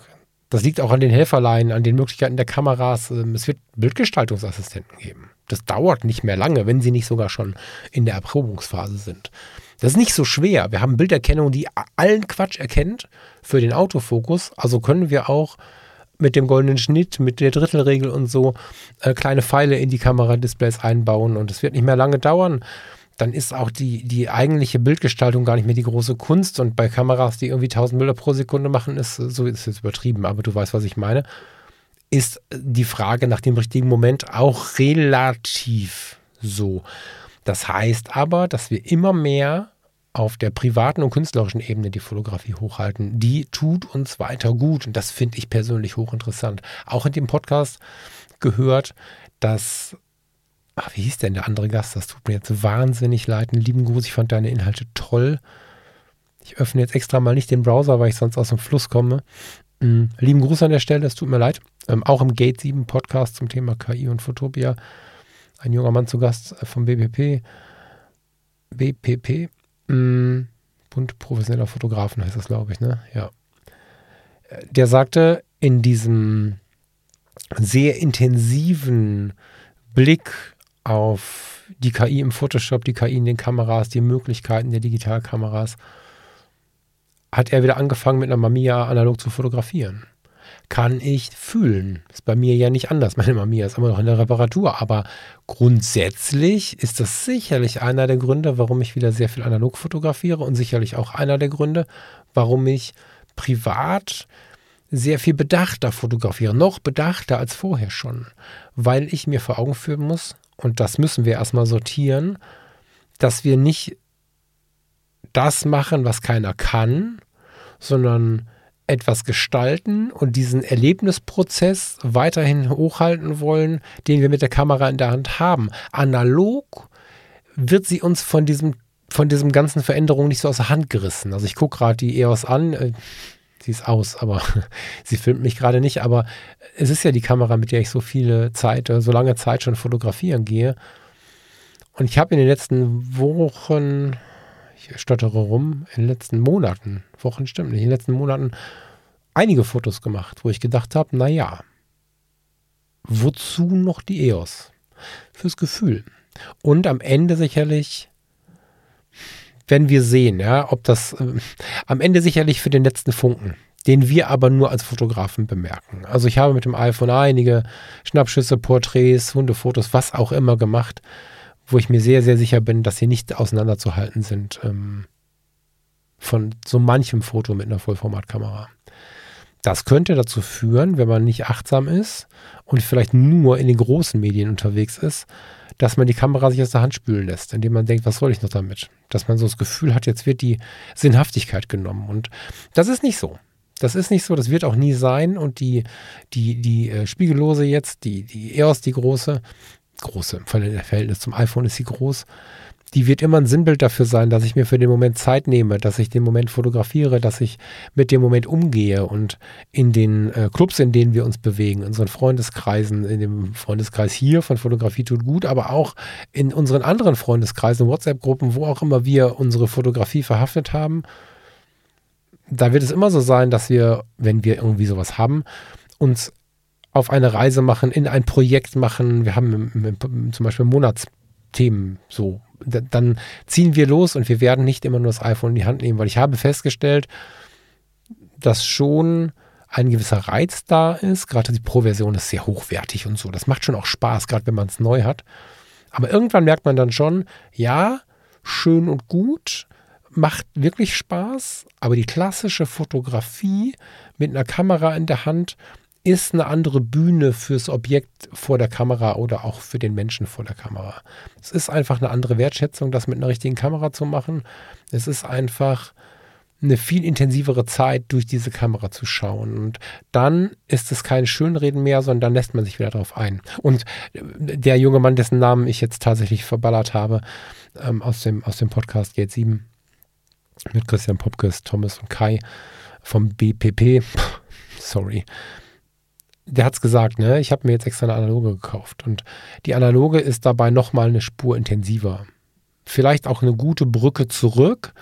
Das liegt auch an den Helferleinen, an den Möglichkeiten der Kameras. Ähm, es wird Bildgestaltungsassistenten geben. Das dauert nicht mehr lange, wenn sie nicht sogar schon in der Erprobungsphase sind. Das ist nicht so schwer. Wir haben Bilderkennung, die allen Quatsch erkennt für den Autofokus. Also können wir auch mit dem goldenen Schnitt, mit der Drittelregel und so äh, kleine Pfeile in die Kameradisplays einbauen und es wird nicht mehr lange dauern. Dann ist auch die, die eigentliche Bildgestaltung gar nicht mehr die große Kunst und bei Kameras, die irgendwie 1000 Bilder pro Sekunde machen, ist so ist jetzt übertrieben, aber du weißt, was ich meine, ist die Frage nach dem richtigen Moment auch relativ so. Das heißt aber, dass wir immer mehr auf der privaten und künstlerischen Ebene die Fotografie hochhalten, die tut uns weiter gut. Und das finde ich persönlich hochinteressant. Auch in dem Podcast gehört, dass, ach, wie hieß denn der andere Gast? Das tut mir jetzt wahnsinnig leid. Einen lieben Gruß, ich fand deine Inhalte toll. Ich öffne jetzt extra mal nicht den Browser, weil ich sonst aus dem Fluss komme. Mhm. Lieben Gruß an der Stelle, es tut mir leid. Ähm, auch im Gate 7 Podcast zum Thema KI und Fotopia. Ein junger Mann zu Gast vom BPP. BPP. Mm, Bund professioneller Fotografen heißt das, glaube ich, ne? Ja. Der sagte, in diesem sehr intensiven Blick auf die KI im Photoshop, die KI in den Kameras, die Möglichkeiten der Digitalkameras, hat er wieder angefangen mit einer Mamiya analog zu fotografieren kann ich fühlen. Ist bei mir ja nicht anders. Meine Mami ist immer noch in der Reparatur. Aber grundsätzlich ist das sicherlich einer der Gründe, warum ich wieder sehr viel analog fotografiere und sicherlich auch einer der Gründe, warum ich privat sehr viel bedachter fotografiere. Noch bedachter als vorher schon. Weil ich mir vor Augen führen muss, und das müssen wir erstmal sortieren, dass wir nicht das machen, was keiner kann, sondern etwas gestalten und diesen Erlebnisprozess weiterhin hochhalten wollen, den wir mit der Kamera in der Hand haben. Analog wird sie uns von diesem, von diesem ganzen Veränderung nicht so aus der Hand gerissen. Also ich gucke gerade die EOS an, äh, sie ist aus, aber sie filmt mich gerade nicht, aber es ist ja die Kamera, mit der ich so viele Zeit, äh, so lange Zeit schon fotografieren gehe. Und ich habe in den letzten Wochen, ich stottere rum, in den letzten Monaten, Wochen stimmt nicht, in den letzten Monaten einige Fotos gemacht, wo ich gedacht habe, naja, wozu noch die EOS? Fürs Gefühl. Und am Ende sicherlich, wenn wir sehen, ja, ob das, äh, am Ende sicherlich für den letzten Funken, den wir aber nur als Fotografen bemerken. Also ich habe mit dem iPhone einige Schnappschüsse, Porträts, Hundefotos, was auch immer gemacht, wo ich mir sehr, sehr sicher bin, dass sie nicht auseinanderzuhalten sind ähm, von so manchem Foto mit einer Vollformatkamera. Das könnte dazu führen, wenn man nicht achtsam ist und vielleicht nur in den großen Medien unterwegs ist, dass man die Kamera sich aus der Hand spülen lässt, indem man denkt, was soll ich noch damit? Dass man so das Gefühl hat, jetzt wird die Sinnhaftigkeit genommen. Und das ist nicht so. Das ist nicht so, das wird auch nie sein. Und die, die, die äh, Spiegellose jetzt, die, die EOS, die große, große, im Verhältnis zum iPhone ist sie groß, die wird immer ein Sinnbild dafür sein, dass ich mir für den Moment Zeit nehme, dass ich den Moment fotografiere, dass ich mit dem Moment umgehe und in den äh, Clubs, in denen wir uns bewegen, in unseren Freundeskreisen, in dem Freundeskreis hier von Fotografie tut gut, aber auch in unseren anderen Freundeskreisen, WhatsApp-Gruppen, wo auch immer wir unsere Fotografie verhaftet haben, da wird es immer so sein, dass wir, wenn wir irgendwie sowas haben, uns auf eine Reise machen, in ein Projekt machen. Wir haben zum Beispiel Monatsthemen so dann ziehen wir los und wir werden nicht immer nur das iPhone in die Hand nehmen, weil ich habe festgestellt, dass schon ein gewisser Reiz da ist. Gerade die Pro-Version ist sehr hochwertig und so. Das macht schon auch Spaß, gerade wenn man es neu hat. Aber irgendwann merkt man dann schon, ja, schön und gut, macht wirklich Spaß, aber die klassische Fotografie mit einer Kamera in der Hand ist eine andere Bühne fürs Objekt vor der Kamera oder auch für den Menschen vor der Kamera. Es ist einfach eine andere Wertschätzung, das mit einer richtigen Kamera zu machen. Es ist einfach eine viel intensivere Zeit durch diese Kamera zu schauen. Und dann ist es kein Schönreden mehr, sondern dann lässt man sich wieder darauf ein. Und der junge Mann, dessen Namen ich jetzt tatsächlich verballert habe, ähm, aus, dem, aus dem Podcast Gate 7 mit Christian Popkes, Thomas und Kai vom BPP, sorry, der hat es gesagt, ne? Ich habe mir jetzt extra eine Analoge gekauft. Und die Analoge ist dabei nochmal eine Spur intensiver. Vielleicht auch eine gute Brücke zurück,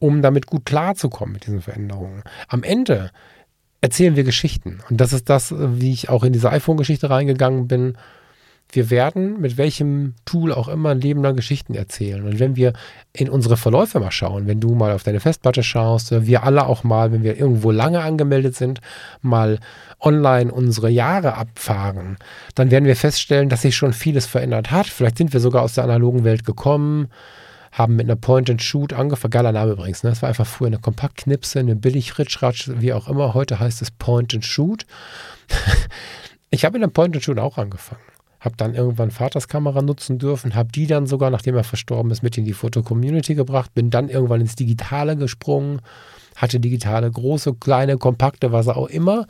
um damit gut klarzukommen mit diesen Veränderungen. Am Ende erzählen wir Geschichten. Und das ist das, wie ich auch in diese iPhone-Geschichte reingegangen bin. Wir werden mit welchem Tool auch immer ein Leben lang Geschichten erzählen. Und wenn wir in unsere Verläufe mal schauen, wenn du mal auf deine Festplatte schaust, wir alle auch mal, wenn wir irgendwo lange angemeldet sind, mal online unsere Jahre abfahren, dann werden wir feststellen, dass sich schon vieles verändert hat. Vielleicht sind wir sogar aus der analogen Welt gekommen haben mit einer Point-and-Shoot angefangen. Geiler Name übrigens. Ne? Das war einfach früher eine Kompaktknipse, eine Billig-Ritschratsch, wie auch immer. Heute heißt es Point-and-Shoot. ich habe mit einer Point-and-Shoot auch angefangen. Habe dann irgendwann Vaters Kamera nutzen dürfen, habe die dann sogar, nachdem er verstorben ist, mit in die Foto-Community gebracht, bin dann irgendwann ins Digitale gesprungen, hatte digitale, große, kleine, kompakte, was auch immer.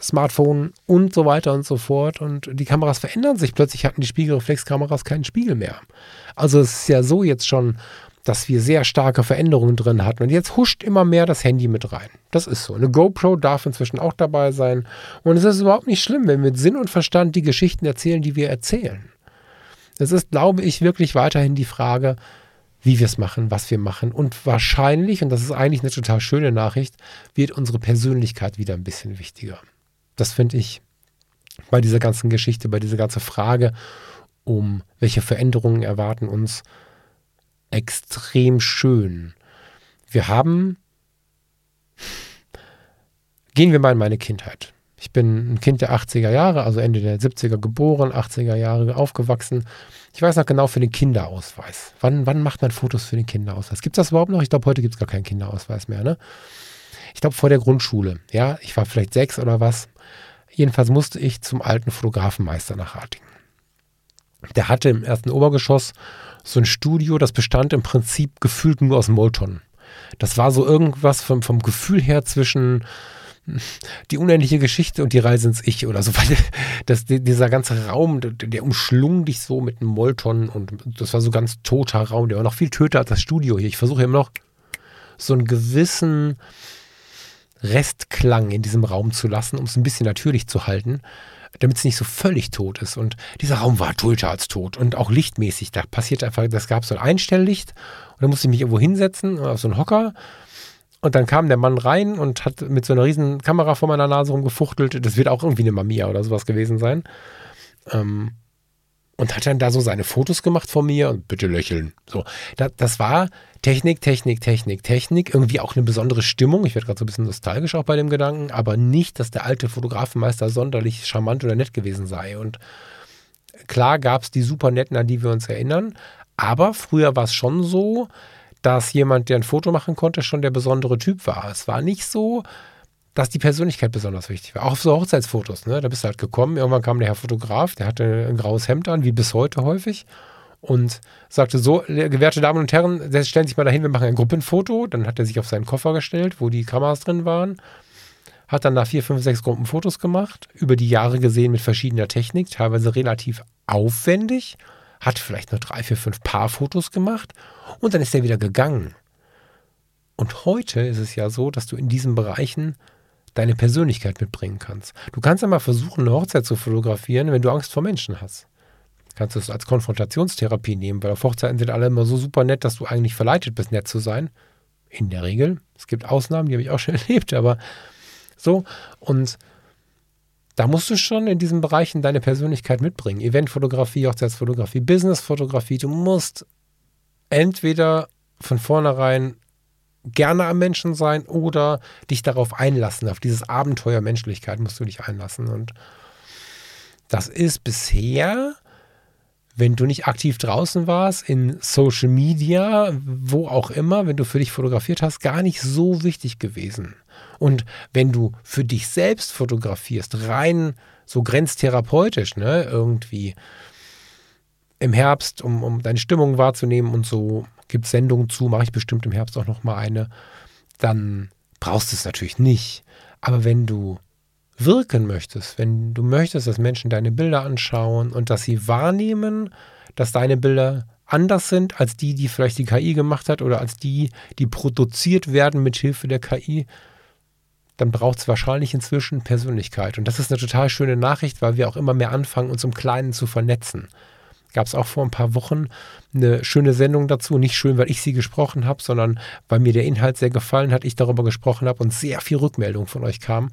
Smartphone und so weiter und so fort. Und die Kameras verändern sich. Plötzlich hatten die Spiegelreflexkameras keinen Spiegel mehr. Also es ist ja so jetzt schon, dass wir sehr starke Veränderungen drin hatten. Und jetzt huscht immer mehr das Handy mit rein. Das ist so. Eine GoPro darf inzwischen auch dabei sein. Und es ist überhaupt nicht schlimm, wenn wir mit Sinn und Verstand die Geschichten erzählen, die wir erzählen. Es ist, glaube ich, wirklich weiterhin die Frage, wie wir es machen, was wir machen. Und wahrscheinlich, und das ist eigentlich eine total schöne Nachricht, wird unsere Persönlichkeit wieder ein bisschen wichtiger. Das finde ich bei dieser ganzen Geschichte, bei dieser ganzen Frage um welche Veränderungen erwarten uns extrem schön. Wir haben, gehen wir mal in meine Kindheit. Ich bin ein Kind der 80er Jahre, also Ende der 70er geboren, 80er Jahre aufgewachsen. Ich weiß noch genau für den Kinderausweis. Wann, wann macht man Fotos für den Kinderausweis? Gibt es das überhaupt noch? Ich glaube, heute gibt es gar keinen Kinderausweis mehr. Ne? Ich glaube, vor der Grundschule. Ja, ich war vielleicht sechs oder was. Jedenfalls musste ich zum alten Fotografenmeister nach Ratingen. Der hatte im ersten Obergeschoss so ein Studio, das bestand im Prinzip gefühlt nur aus Molton. Das war so irgendwas vom, vom Gefühl her zwischen die unendliche Geschichte und die Reise ins Ich oder so. Weil das, dieser ganze Raum, der, der umschlung dich so mit einem Molton und das war so ganz toter Raum. Der war noch viel töter als das Studio hier. Ich versuche immer noch so einen gewissen Restklang in diesem Raum zu lassen, um es ein bisschen natürlich zu halten, damit es nicht so völlig tot ist. Und dieser Raum war töter als tot und auch lichtmäßig. Da passiert einfach, das gab so ein Einstelllicht und da musste ich mich irgendwo hinsetzen, auf so einen Hocker. Und dann kam der Mann rein und hat mit so einer riesen Kamera vor meiner Nase rumgefuchtelt. Das wird auch irgendwie eine Mamiya oder sowas gewesen sein. Ähm, und hat dann da so seine Fotos gemacht von mir und bitte lächeln. So, das, das war Technik, Technik, Technik, Technik, irgendwie auch eine besondere Stimmung. Ich werde gerade so ein bisschen nostalgisch auch bei dem Gedanken, aber nicht, dass der alte Fotografenmeister sonderlich charmant oder nett gewesen sei. Und klar gab es die super netten, an die wir uns erinnern, aber früher war es schon so, dass jemand, der ein Foto machen konnte, schon der besondere Typ war. Es war nicht so, dass die Persönlichkeit besonders wichtig war. Auch auf so Hochzeitsfotos, ne? Da bist du halt gekommen, irgendwann kam der Herr Fotograf, der hatte ein graues Hemd an, wie bis heute häufig, und sagte so, gewährte Damen und Herren, stellen Sie sich mal dahin, wir machen ein Gruppenfoto. Dann hat er sich auf seinen Koffer gestellt, wo die Kameras drin waren. Hat dann da vier, fünf, sechs Gruppenfotos gemacht, über die Jahre gesehen mit verschiedener Technik, teilweise relativ aufwendig. Hat vielleicht nur drei, vier, fünf Paar Fotos gemacht und dann ist er wieder gegangen. Und heute ist es ja so, dass du in diesen Bereichen deine Persönlichkeit mitbringen kannst. Du kannst ja mal versuchen, eine Hochzeit zu fotografieren, wenn du Angst vor Menschen hast. Kannst du es als Konfrontationstherapie nehmen, weil auf Hochzeiten sind alle immer so super nett, dass du eigentlich verleitet bist, nett zu sein. In der Regel. Es gibt Ausnahmen, die habe ich auch schon erlebt, aber so. Und da musst du schon in diesen Bereichen deine Persönlichkeit mitbringen. Eventfotografie, Hochzeitsfotografie, Businessfotografie. Du musst entweder von vornherein gerne am Menschen sein oder dich darauf einlassen. Auf dieses Abenteuer Menschlichkeit musst du dich einlassen. Und das ist bisher, wenn du nicht aktiv draußen warst, in Social Media, wo auch immer, wenn du für dich fotografiert hast, gar nicht so wichtig gewesen. Und wenn du für dich selbst fotografierst, rein so grenztherapeutisch, ne, irgendwie im Herbst, um, um deine Stimmung wahrzunehmen und so, gibt Sendungen zu, mache ich bestimmt im Herbst auch noch mal eine, dann brauchst du es natürlich nicht. Aber wenn du wirken möchtest, wenn du möchtest, dass Menschen deine Bilder anschauen und dass sie wahrnehmen, dass deine Bilder anders sind als die, die vielleicht die KI gemacht hat oder als die, die produziert werden mit Hilfe der KI, dann braucht es wahrscheinlich inzwischen Persönlichkeit. Und das ist eine total schöne Nachricht, weil wir auch immer mehr anfangen, uns im Kleinen zu vernetzen Gab es auch vor ein paar Wochen eine schöne Sendung dazu. Nicht schön, weil ich sie gesprochen habe, sondern weil mir der Inhalt sehr gefallen hat, ich darüber gesprochen habe und sehr viel Rückmeldung von euch kam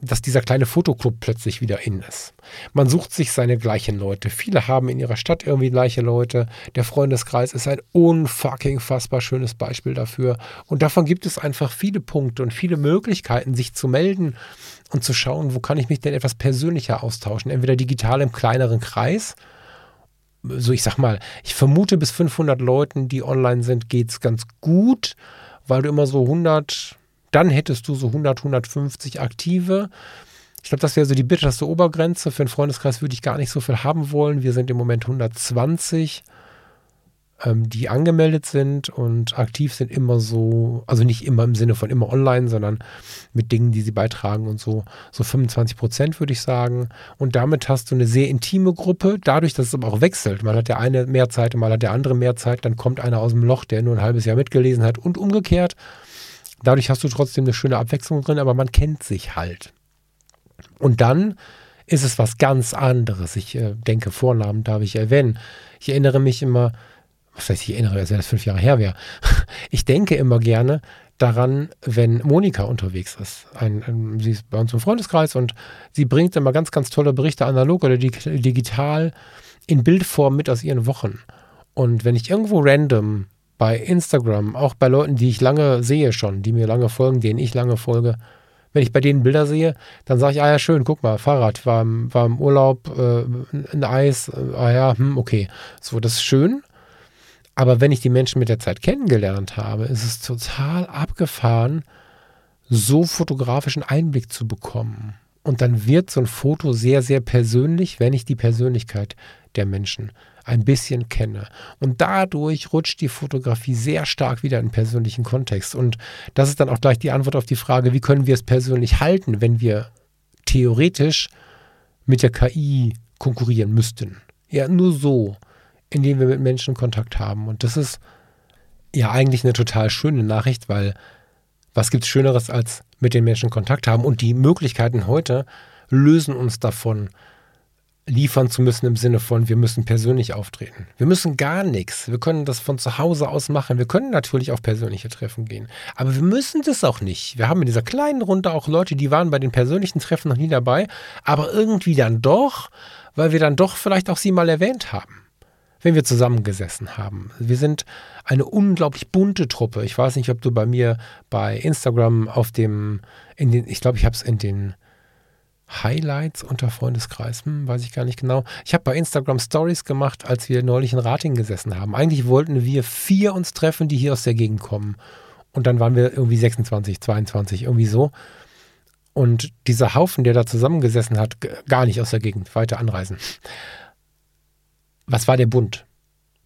dass dieser kleine Fotoclub plötzlich wieder in ist. Man sucht sich seine gleichen Leute. Viele haben in ihrer Stadt irgendwie gleiche Leute. Der Freundeskreis ist ein unfucking fassbar schönes Beispiel dafür. Und davon gibt es einfach viele Punkte und viele Möglichkeiten, sich zu melden und zu schauen, wo kann ich mich denn etwas persönlicher austauschen. Entweder digital im kleineren Kreis. So, ich sag mal, ich vermute, bis 500 Leuten, die online sind, geht es ganz gut, weil du immer so 100, dann hättest du so 100, 150 aktive. Ich glaube, das wäre so die bitterste Obergrenze. Für einen Freundeskreis würde ich gar nicht so viel haben wollen. Wir sind im Moment 120, ähm, die angemeldet sind und aktiv sind immer so, also nicht immer im Sinne von immer online, sondern mit Dingen, die sie beitragen und so, so 25 Prozent würde ich sagen. Und damit hast du eine sehr intime Gruppe, dadurch, dass es aber auch wechselt. Man hat der eine mehr Zeit, mal hat der andere mehr Zeit, dann kommt einer aus dem Loch, der nur ein halbes Jahr mitgelesen hat und umgekehrt. Dadurch hast du trotzdem eine schöne Abwechslung drin, aber man kennt sich halt. Und dann ist es was ganz anderes. Ich äh, denke, Vornamen darf ich erwähnen. Ich erinnere mich immer, was heißt, ich erinnere, als wenn das fünf Jahre her wäre. Ich denke immer gerne daran, wenn Monika unterwegs ist. Ein, ein, sie ist bei uns im Freundeskreis und sie bringt immer ganz, ganz tolle Berichte analog oder digital in Bildform mit aus ihren Wochen. Und wenn ich irgendwo random bei Instagram, auch bei Leuten, die ich lange sehe schon, die mir lange folgen, denen ich lange folge, wenn ich bei denen Bilder sehe, dann sage ich, ah ja, schön, guck mal, Fahrrad, war, im, war im Urlaub, äh, ein Eis, äh, ah ja, hm, okay. So, das ist schön. Aber wenn ich die Menschen mit der Zeit kennengelernt habe, ist es total abgefahren, so fotografischen Einblick zu bekommen. Und dann wird so ein Foto sehr, sehr persönlich, wenn ich die Persönlichkeit der Menschen ein bisschen kenne. Und dadurch rutscht die Fotografie sehr stark wieder in persönlichen Kontext. Und das ist dann auch gleich die Antwort auf die Frage, wie können wir es persönlich halten, wenn wir theoretisch mit der KI konkurrieren müssten. Ja, nur so, indem wir mit Menschen Kontakt haben. Und das ist ja eigentlich eine total schöne Nachricht, weil was gibt es Schöneres als mit den Menschen Kontakt haben? Und die Möglichkeiten heute lösen uns davon, liefern zu müssen im Sinne von, wir müssen persönlich auftreten. Wir müssen gar nichts. Wir können das von zu Hause aus machen. Wir können natürlich auf persönliche Treffen gehen. Aber wir müssen das auch nicht. Wir haben in dieser kleinen Runde auch Leute, die waren bei den persönlichen Treffen noch nie dabei, aber irgendwie dann doch, weil wir dann doch vielleicht auch sie mal erwähnt haben. Wenn wir zusammengesessen haben. Wir sind eine unglaublich bunte Truppe. Ich weiß nicht, ob du bei mir bei Instagram auf dem, in den, ich glaube, ich habe es in den Highlights unter Freundeskreis, hm, weiß ich gar nicht genau. Ich habe bei Instagram Stories gemacht, als wir neulich in Rating gesessen haben. Eigentlich wollten wir vier uns treffen, die hier aus der Gegend kommen. Und dann waren wir irgendwie 26, 22, irgendwie so. Und dieser Haufen, der da zusammengesessen hat, gar nicht aus der Gegend, weiter anreisen. Was war der Bund?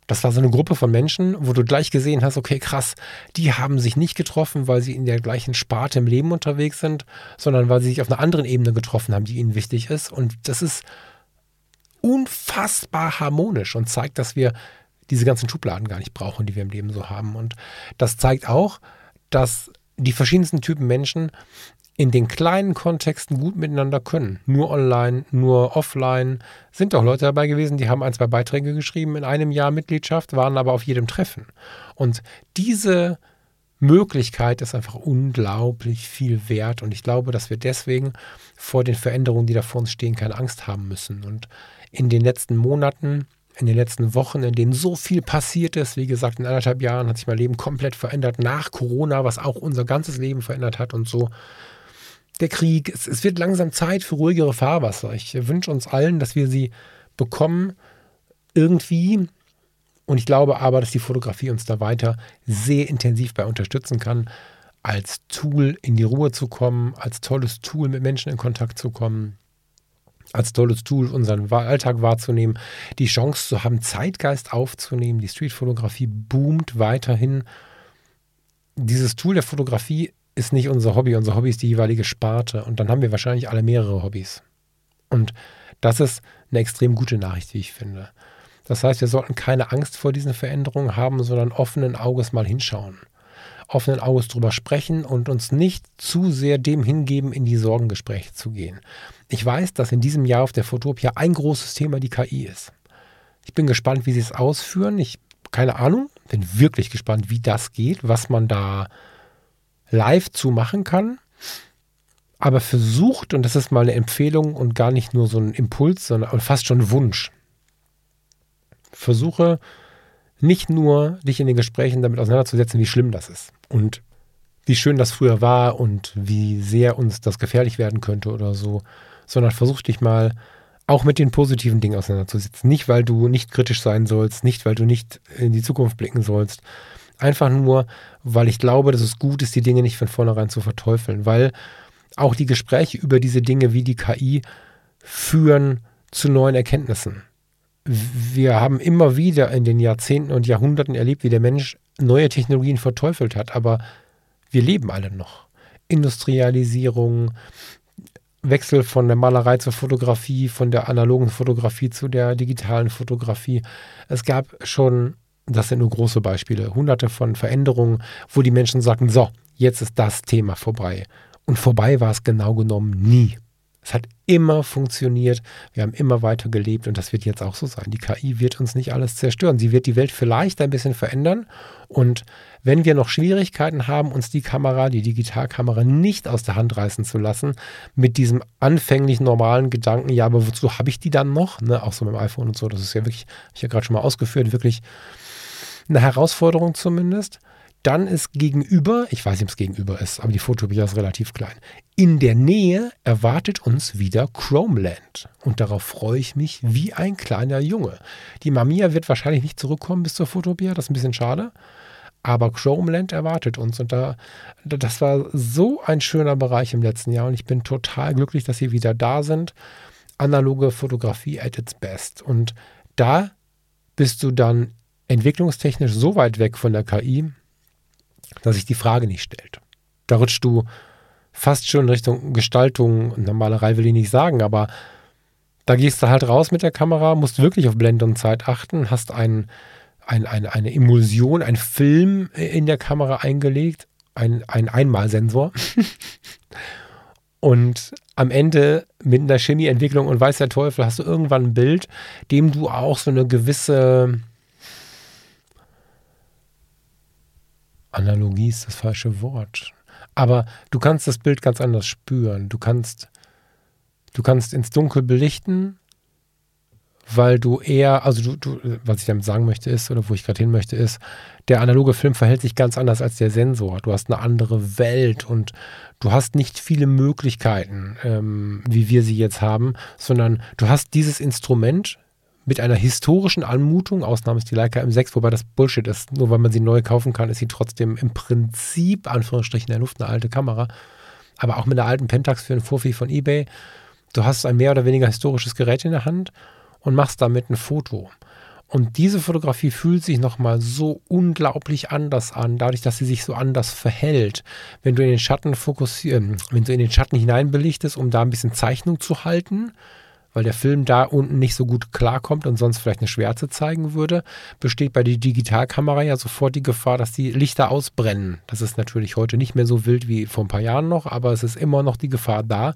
Das war so eine Gruppe von Menschen, wo du gleich gesehen hast, okay, krass, die haben sich nicht getroffen, weil sie in der gleichen Sparte im Leben unterwegs sind, sondern weil sie sich auf einer anderen Ebene getroffen haben, die ihnen wichtig ist. Und das ist unfassbar harmonisch und zeigt, dass wir diese ganzen Schubladen gar nicht brauchen, die wir im Leben so haben. Und das zeigt auch, dass die verschiedensten Typen Menschen in den kleinen Kontexten gut miteinander können. Nur online, nur offline. Sind doch Leute dabei gewesen, die haben ein, zwei Beiträge geschrieben in einem Jahr Mitgliedschaft, waren aber auf jedem Treffen. Und diese Möglichkeit ist einfach unglaublich viel wert. Und ich glaube, dass wir deswegen vor den Veränderungen, die da vor uns stehen, keine Angst haben müssen. Und in den letzten Monaten, in den letzten Wochen, in denen so viel passiert ist, wie gesagt, in anderthalb Jahren hat sich mein Leben komplett verändert, nach Corona, was auch unser ganzes Leben verändert hat und so der Krieg. Es, es wird langsam Zeit für ruhigere Fahrwasser. Ich wünsche uns allen, dass wir sie bekommen irgendwie. Und ich glaube aber, dass die Fotografie uns da weiter sehr intensiv bei unterstützen kann, als Tool in die Ruhe zu kommen, als tolles Tool mit Menschen in Kontakt zu kommen, als tolles Tool unseren Alltag wahrzunehmen, die Chance zu haben, Zeitgeist aufzunehmen. Die Streetfotografie boomt weiterhin. Dieses Tool der Fotografie ist nicht unser Hobby. Unser Hobby ist die jeweilige Sparte. Und dann haben wir wahrscheinlich alle mehrere Hobbys. Und das ist eine extrem gute Nachricht, wie ich finde. Das heißt, wir sollten keine Angst vor diesen Veränderungen haben, sondern offenen Auges mal hinschauen. Offenen Auges drüber sprechen und uns nicht zu sehr dem hingeben, in die Sorgengespräche zu gehen. Ich weiß, dass in diesem Jahr auf der Fotopia ein großes Thema die KI ist. Ich bin gespannt, wie sie es ausführen. Ich, keine Ahnung, bin wirklich gespannt, wie das geht, was man da live zu machen kann. Aber versucht, und das ist mal eine Empfehlung und gar nicht nur so ein Impuls, sondern fast schon ein Wunsch. Versuche nicht nur dich in den Gesprächen damit auseinanderzusetzen, wie schlimm das ist und wie schön das früher war und wie sehr uns das gefährlich werden könnte oder so, sondern versuch dich mal auch mit den positiven Dingen auseinanderzusetzen. Nicht, weil du nicht kritisch sein sollst, nicht, weil du nicht in die Zukunft blicken sollst. Einfach nur, weil ich glaube, dass es gut ist, die Dinge nicht von vornherein zu verteufeln, weil auch die Gespräche über diese Dinge wie die KI führen zu neuen Erkenntnissen. Wir haben immer wieder in den Jahrzehnten und Jahrhunderten erlebt, wie der Mensch neue Technologien verteufelt hat, aber wir leben alle noch. Industrialisierung, Wechsel von der Malerei zur Fotografie, von der analogen Fotografie zu der digitalen Fotografie. Es gab schon, das sind nur große Beispiele, hunderte von Veränderungen, wo die Menschen sagten, so, jetzt ist das Thema vorbei. Und vorbei war es genau genommen nie. Es hat immer funktioniert. Wir haben immer weiter gelebt und das wird jetzt auch so sein. Die KI wird uns nicht alles zerstören. Sie wird die Welt vielleicht ein bisschen verändern. Und wenn wir noch Schwierigkeiten haben, uns die Kamera, die Digitalkamera nicht aus der Hand reißen zu lassen, mit diesem anfänglich normalen Gedanken, ja, aber wozu habe ich die dann noch? Ne? Auch so mit dem iPhone und so. Das ist ja wirklich, habe ich ja gerade schon mal ausgeführt, wirklich eine Herausforderung zumindest. Dann ist gegenüber, ich weiß nicht, ob es gegenüber ist, aber die Fotopia ist relativ klein. In der Nähe erwartet uns wieder Chromeland. Und darauf freue ich mich wie ein kleiner Junge. Die Mamiya wird wahrscheinlich nicht zurückkommen bis zur Fotopia, das ist ein bisschen schade. Aber Chromeland erwartet uns. Und da, das war so ein schöner Bereich im letzten Jahr. Und ich bin total glücklich, dass sie wieder da sind. Analoge Fotografie at its best. Und da bist du dann entwicklungstechnisch so weit weg von der KI, dass sich die Frage nicht stellt. Da rutscht du fast schon Richtung Gestaltung und Malerei will ich nicht sagen, aber da gehst du halt raus mit der Kamera, musst wirklich auf Blende und Zeit achten, hast ein, ein, ein, eine Emulsion, ein Film in der Kamera eingelegt, ein, ein Einmalsensor. und am Ende mit einer Chemieentwicklung und weiß der Teufel hast du irgendwann ein Bild, dem du auch so eine gewisse Analogie ist das falsche Wort. Aber du kannst das Bild ganz anders spüren. Du kannst, du kannst ins Dunkel belichten, weil du eher, also du, du, was ich damit sagen möchte ist, oder wo ich gerade hin möchte, ist, der analoge Film verhält sich ganz anders als der Sensor. Du hast eine andere Welt und du hast nicht viele Möglichkeiten, ähm, wie wir sie jetzt haben, sondern du hast dieses Instrument, mit einer historischen Anmutung. Ausnahme ist die Leica M6, wobei das Bullshit ist. Nur weil man sie neu kaufen kann, ist sie trotzdem im Prinzip, Anführungsstrichen, in der Luft eine alte Kamera. Aber auch mit einer alten Pentax für einen Fuffi von eBay. Du hast ein mehr oder weniger historisches Gerät in der Hand und machst damit ein Foto. Und diese Fotografie fühlt sich nochmal so unglaublich anders an, dadurch, dass sie sich so anders verhält. Wenn du in den Schatten fokussierst, äh, wenn du in den Schatten hineinbelichtest, um da ein bisschen Zeichnung zu halten, weil der Film da unten nicht so gut klarkommt und sonst vielleicht eine Schwärze zeigen würde, besteht bei der Digitalkamera ja sofort die Gefahr, dass die Lichter ausbrennen. Das ist natürlich heute nicht mehr so wild wie vor ein paar Jahren noch, aber es ist immer noch die Gefahr da.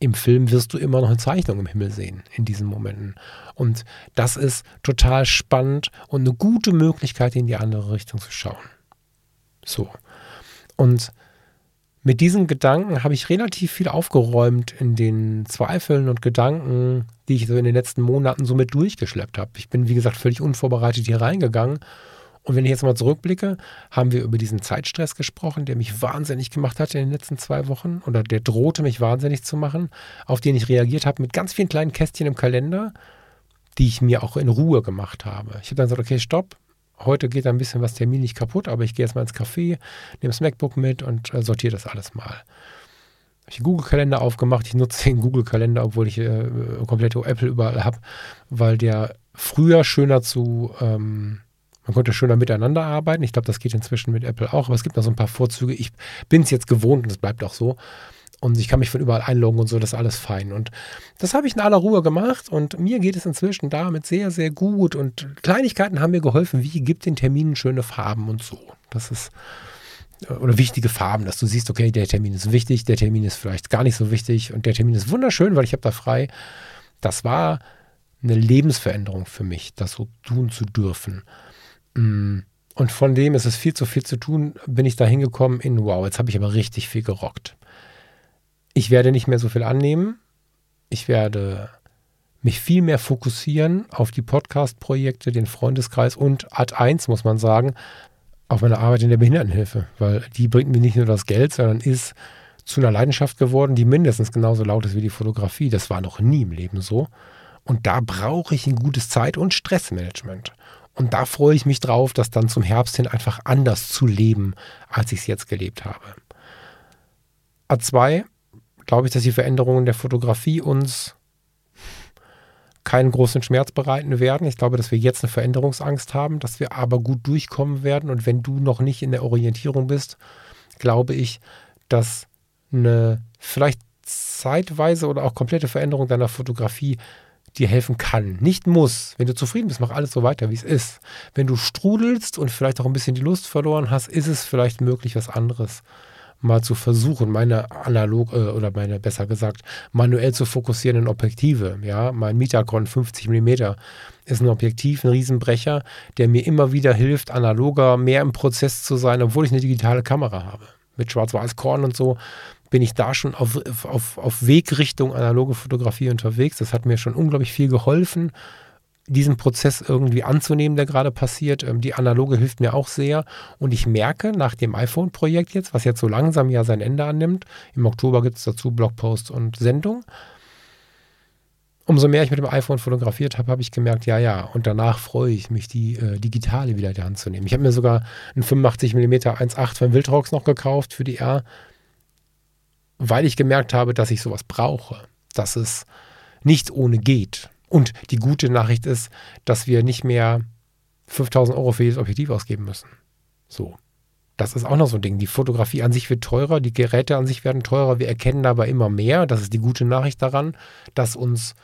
Im Film wirst du immer noch eine Zeichnung im Himmel sehen in diesen Momenten. Und das ist total spannend und eine gute Möglichkeit, in die andere Richtung zu schauen. So. Und mit diesen Gedanken habe ich relativ viel aufgeräumt in den Zweifeln und Gedanken, die ich so in den letzten Monaten so mit durchgeschleppt habe. Ich bin, wie gesagt, völlig unvorbereitet hier reingegangen. Und wenn ich jetzt mal zurückblicke, haben wir über diesen Zeitstress gesprochen, der mich wahnsinnig gemacht hat in den letzten zwei Wochen oder der drohte mich wahnsinnig zu machen, auf den ich reagiert habe mit ganz vielen kleinen Kästchen im Kalender, die ich mir auch in Ruhe gemacht habe. Ich habe dann gesagt, okay, stopp, heute geht ein bisschen was terminlich kaputt, aber ich gehe jetzt mal ins Café, nehme das MacBook mit und äh, sortiere das alles mal. Habe ich den Google-Kalender aufgemacht. Ich nutze den Google-Kalender, obwohl ich äh, komplette Apple überall habe, weil der früher schöner zu, ähm, man konnte schöner miteinander arbeiten. Ich glaube, das geht inzwischen mit Apple auch, aber es gibt noch so ein paar Vorzüge. Ich bin es jetzt gewohnt und es bleibt auch so und ich kann mich von überall einloggen und so, das ist alles fein. Und das habe ich in aller Ruhe gemacht und mir geht es inzwischen damit sehr, sehr gut. Und Kleinigkeiten haben mir geholfen, wie gibt den Terminen schöne Farben und so. Das ist, äh, oder wichtige Farben, dass du siehst, okay, der Termin ist wichtig, der Termin ist vielleicht gar nicht so wichtig und der Termin ist wunderschön, weil ich habe da frei. Das war eine Lebensveränderung für mich, das so tun zu dürfen. Mm. Und von dem ist es viel zu viel zu tun, bin ich da hingekommen in, wow, jetzt habe ich aber richtig viel gerockt. Ich werde nicht mehr so viel annehmen. Ich werde mich viel mehr fokussieren auf die Podcast-Projekte, den Freundeskreis und Ad 1, muss man sagen, auf meine Arbeit in der Behindertenhilfe, weil die bringt mir nicht nur das Geld, sondern ist zu einer Leidenschaft geworden, die mindestens genauso laut ist wie die Fotografie. Das war noch nie im Leben so. Und da brauche ich ein gutes Zeit- und Stressmanagement. Und da freue ich mich drauf, das dann zum Herbst hin einfach anders zu leben, als ich es jetzt gelebt habe. A2, glaube ich, dass die Veränderungen der Fotografie uns keinen großen Schmerz bereiten werden. Ich glaube, dass wir jetzt eine Veränderungsangst haben, dass wir aber gut durchkommen werden. Und wenn du noch nicht in der Orientierung bist, glaube ich, dass eine vielleicht zeitweise oder auch komplette Veränderung deiner Fotografie dir helfen kann. Nicht muss. Wenn du zufrieden bist, mach alles so weiter, wie es ist. Wenn du strudelst und vielleicht auch ein bisschen die Lust verloren hast, ist es vielleicht möglich, was anderes mal zu versuchen, meine analog äh, oder meine besser gesagt manuell zu fokussierenden Objektive. Ja, mein Mitacron 50 mm ist ein Objektiv, ein Riesenbrecher, der mir immer wieder hilft, analoger mehr im Prozess zu sein, obwohl ich eine digitale Kamera habe. Mit Schwarz-Weiß-Korn und so bin ich da schon auf, auf, auf Weg Richtung analoge Fotografie unterwegs. Das hat mir schon unglaublich viel geholfen, diesen Prozess irgendwie anzunehmen, der gerade passiert. Ähm, die analoge hilft mir auch sehr. Und ich merke nach dem iPhone-Projekt jetzt, was jetzt so langsam ja sein Ende annimmt, im Oktober gibt es dazu Blogpost und Sendung. Umso mehr ich mit dem iPhone fotografiert habe, habe ich gemerkt, ja, ja. Und danach freue ich mich, die äh, digitale wieder in die Hand zu nehmen. Ich habe mir sogar einen 85 mm 1.8 von Wildrox noch gekauft für die R weil ich gemerkt habe, dass ich sowas brauche, dass es nicht ohne geht. Und die gute Nachricht ist, dass wir nicht mehr 5000 Euro für jedes Objektiv ausgeben müssen. So. Das ist auch noch so ein Ding. Die Fotografie an sich wird teurer, die Geräte an sich werden teurer. Wir erkennen dabei immer mehr. Das ist die gute Nachricht daran, dass uns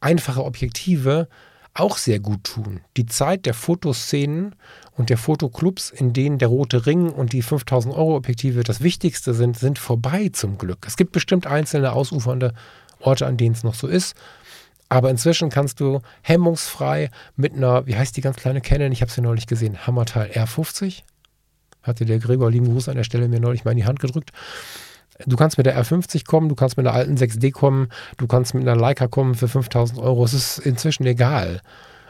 einfache Objektive auch sehr gut tun. Die Zeit der Fotoszenen und der Fotoclubs, in denen der rote Ring und die 5000 Euro Objektive das Wichtigste sind, sind vorbei zum Glück. Es gibt bestimmt einzelne ausufernde Orte, an denen es noch so ist. Aber inzwischen kannst du hemmungsfrei mit einer, wie heißt die ganz kleine Canon? Ich habe sie neulich gesehen, Hammerteil R50. Hatte der Gregor, lieben Gruß an der Stelle, mir neulich mal in die Hand gedrückt. Du kannst mit der R50 kommen, du kannst mit einer alten 6D kommen, du kannst mit einer Leica kommen für 5000 Euro. Es ist inzwischen egal.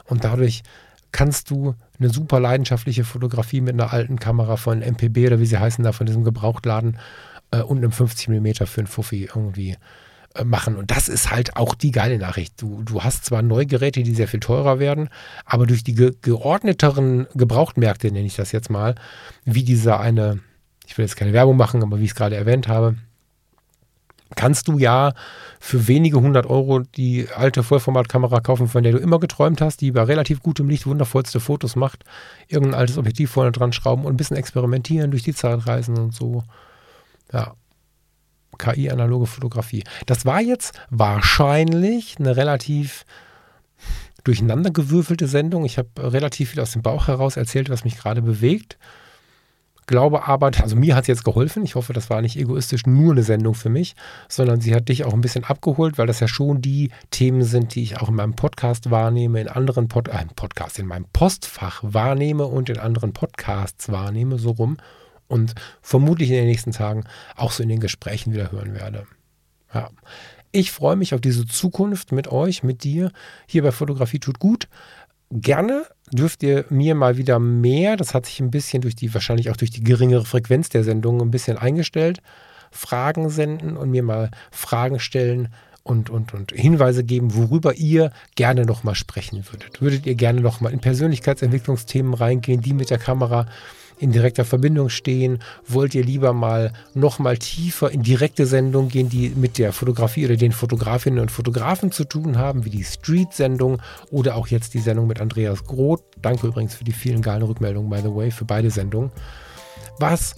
Und dadurch kannst du eine super leidenschaftliche Fotografie mit einer alten Kamera von MPB oder wie sie heißen da, von diesem Gebrauchtladen äh, und einem 50 mm für einen Fuffi irgendwie machen. Und das ist halt auch die geile Nachricht. Du, du hast zwar neue Geräte, die sehr viel teurer werden, aber durch die ge geordneteren Gebrauchtmärkte, nenne ich das jetzt mal, wie dieser eine ich will jetzt keine Werbung machen, aber wie ich es gerade erwähnt habe, kannst du ja für wenige hundert Euro die alte Vollformatkamera kaufen, von der du immer geträumt hast, die bei relativ gutem Licht wundervollste Fotos macht, irgendein altes Objektiv vorne dran schrauben und ein bisschen experimentieren, durch die Zeit reisen und so. Ja. KI-analoge Fotografie. Das war jetzt wahrscheinlich eine relativ durcheinandergewürfelte Sendung. Ich habe relativ viel aus dem Bauch heraus erzählt, was mich gerade bewegt. Glaube aber, also mir hat es jetzt geholfen. Ich hoffe, das war nicht egoistisch nur eine Sendung für mich, sondern sie hat dich auch ein bisschen abgeholt, weil das ja schon die Themen sind, die ich auch in meinem Podcast wahrnehme, in anderen Pod äh, Podcast, in meinem Postfach wahrnehme und in anderen Podcasts wahrnehme, so rum. Und vermutlich in den nächsten Tagen auch so in den Gesprächen wieder hören werde. Ja. Ich freue mich auf diese Zukunft mit euch, mit dir. Hier bei Fotografie tut gut gerne dürft ihr mir mal wieder mehr, das hat sich ein bisschen durch die, wahrscheinlich auch durch die geringere Frequenz der Sendung ein bisschen eingestellt, Fragen senden und mir mal Fragen stellen und, und, und Hinweise geben, worüber ihr gerne nochmal sprechen würdet. Würdet ihr gerne nochmal in Persönlichkeitsentwicklungsthemen reingehen, die mit der Kamera in direkter Verbindung stehen? Wollt ihr lieber mal noch mal tiefer in direkte Sendungen gehen, die mit der Fotografie oder den Fotografinnen und Fotografen zu tun haben, wie die Street-Sendung oder auch jetzt die Sendung mit Andreas Groth? Danke übrigens für die vielen geilen Rückmeldungen, by the way, für beide Sendungen. Was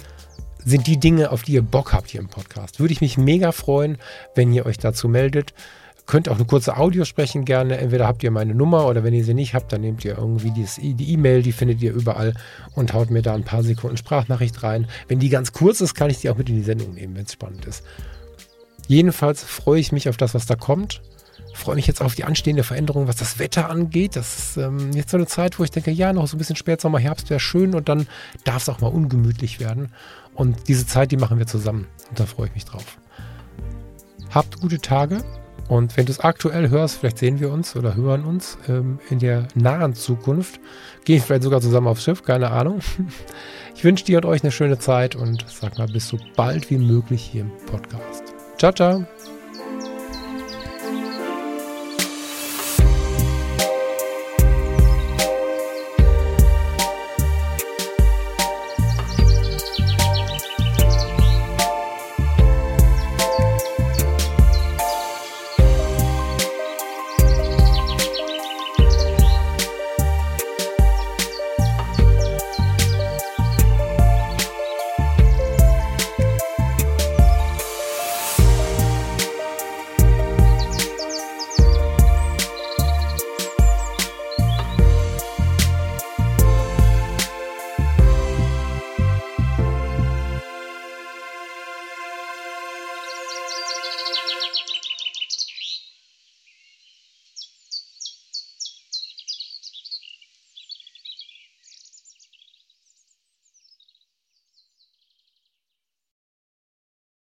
sind die Dinge, auf die ihr Bock habt hier im Podcast? Würde ich mich mega freuen, wenn ihr euch dazu meldet. Könnt auch eine kurze Audio sprechen gerne. Entweder habt ihr meine Nummer oder wenn ihr sie nicht habt, dann nehmt ihr irgendwie die E-Mail, die findet ihr überall und haut mir da ein paar Sekunden Sprachnachricht rein. Wenn die ganz kurz ist, kann ich die auch mit in die Sendung nehmen, wenn es spannend ist. Jedenfalls freue ich mich auf das, was da kommt. Freue mich jetzt auf die anstehende Veränderung, was das Wetter angeht. Das ist ähm, jetzt so eine Zeit, wo ich denke, ja, noch so ein bisschen Spätsommer, Herbst wäre schön und dann darf es auch mal ungemütlich werden. Und diese Zeit, die machen wir zusammen. Und da freue ich mich drauf. Habt gute Tage. Und wenn du es aktuell hörst, vielleicht sehen wir uns oder hören uns ähm, in der nahen Zukunft. Gehen vielleicht sogar zusammen aufs Schiff, keine Ahnung. Ich wünsche dir und euch eine schöne Zeit und sag mal bis so bald wie möglich hier im Podcast. Ciao, ciao.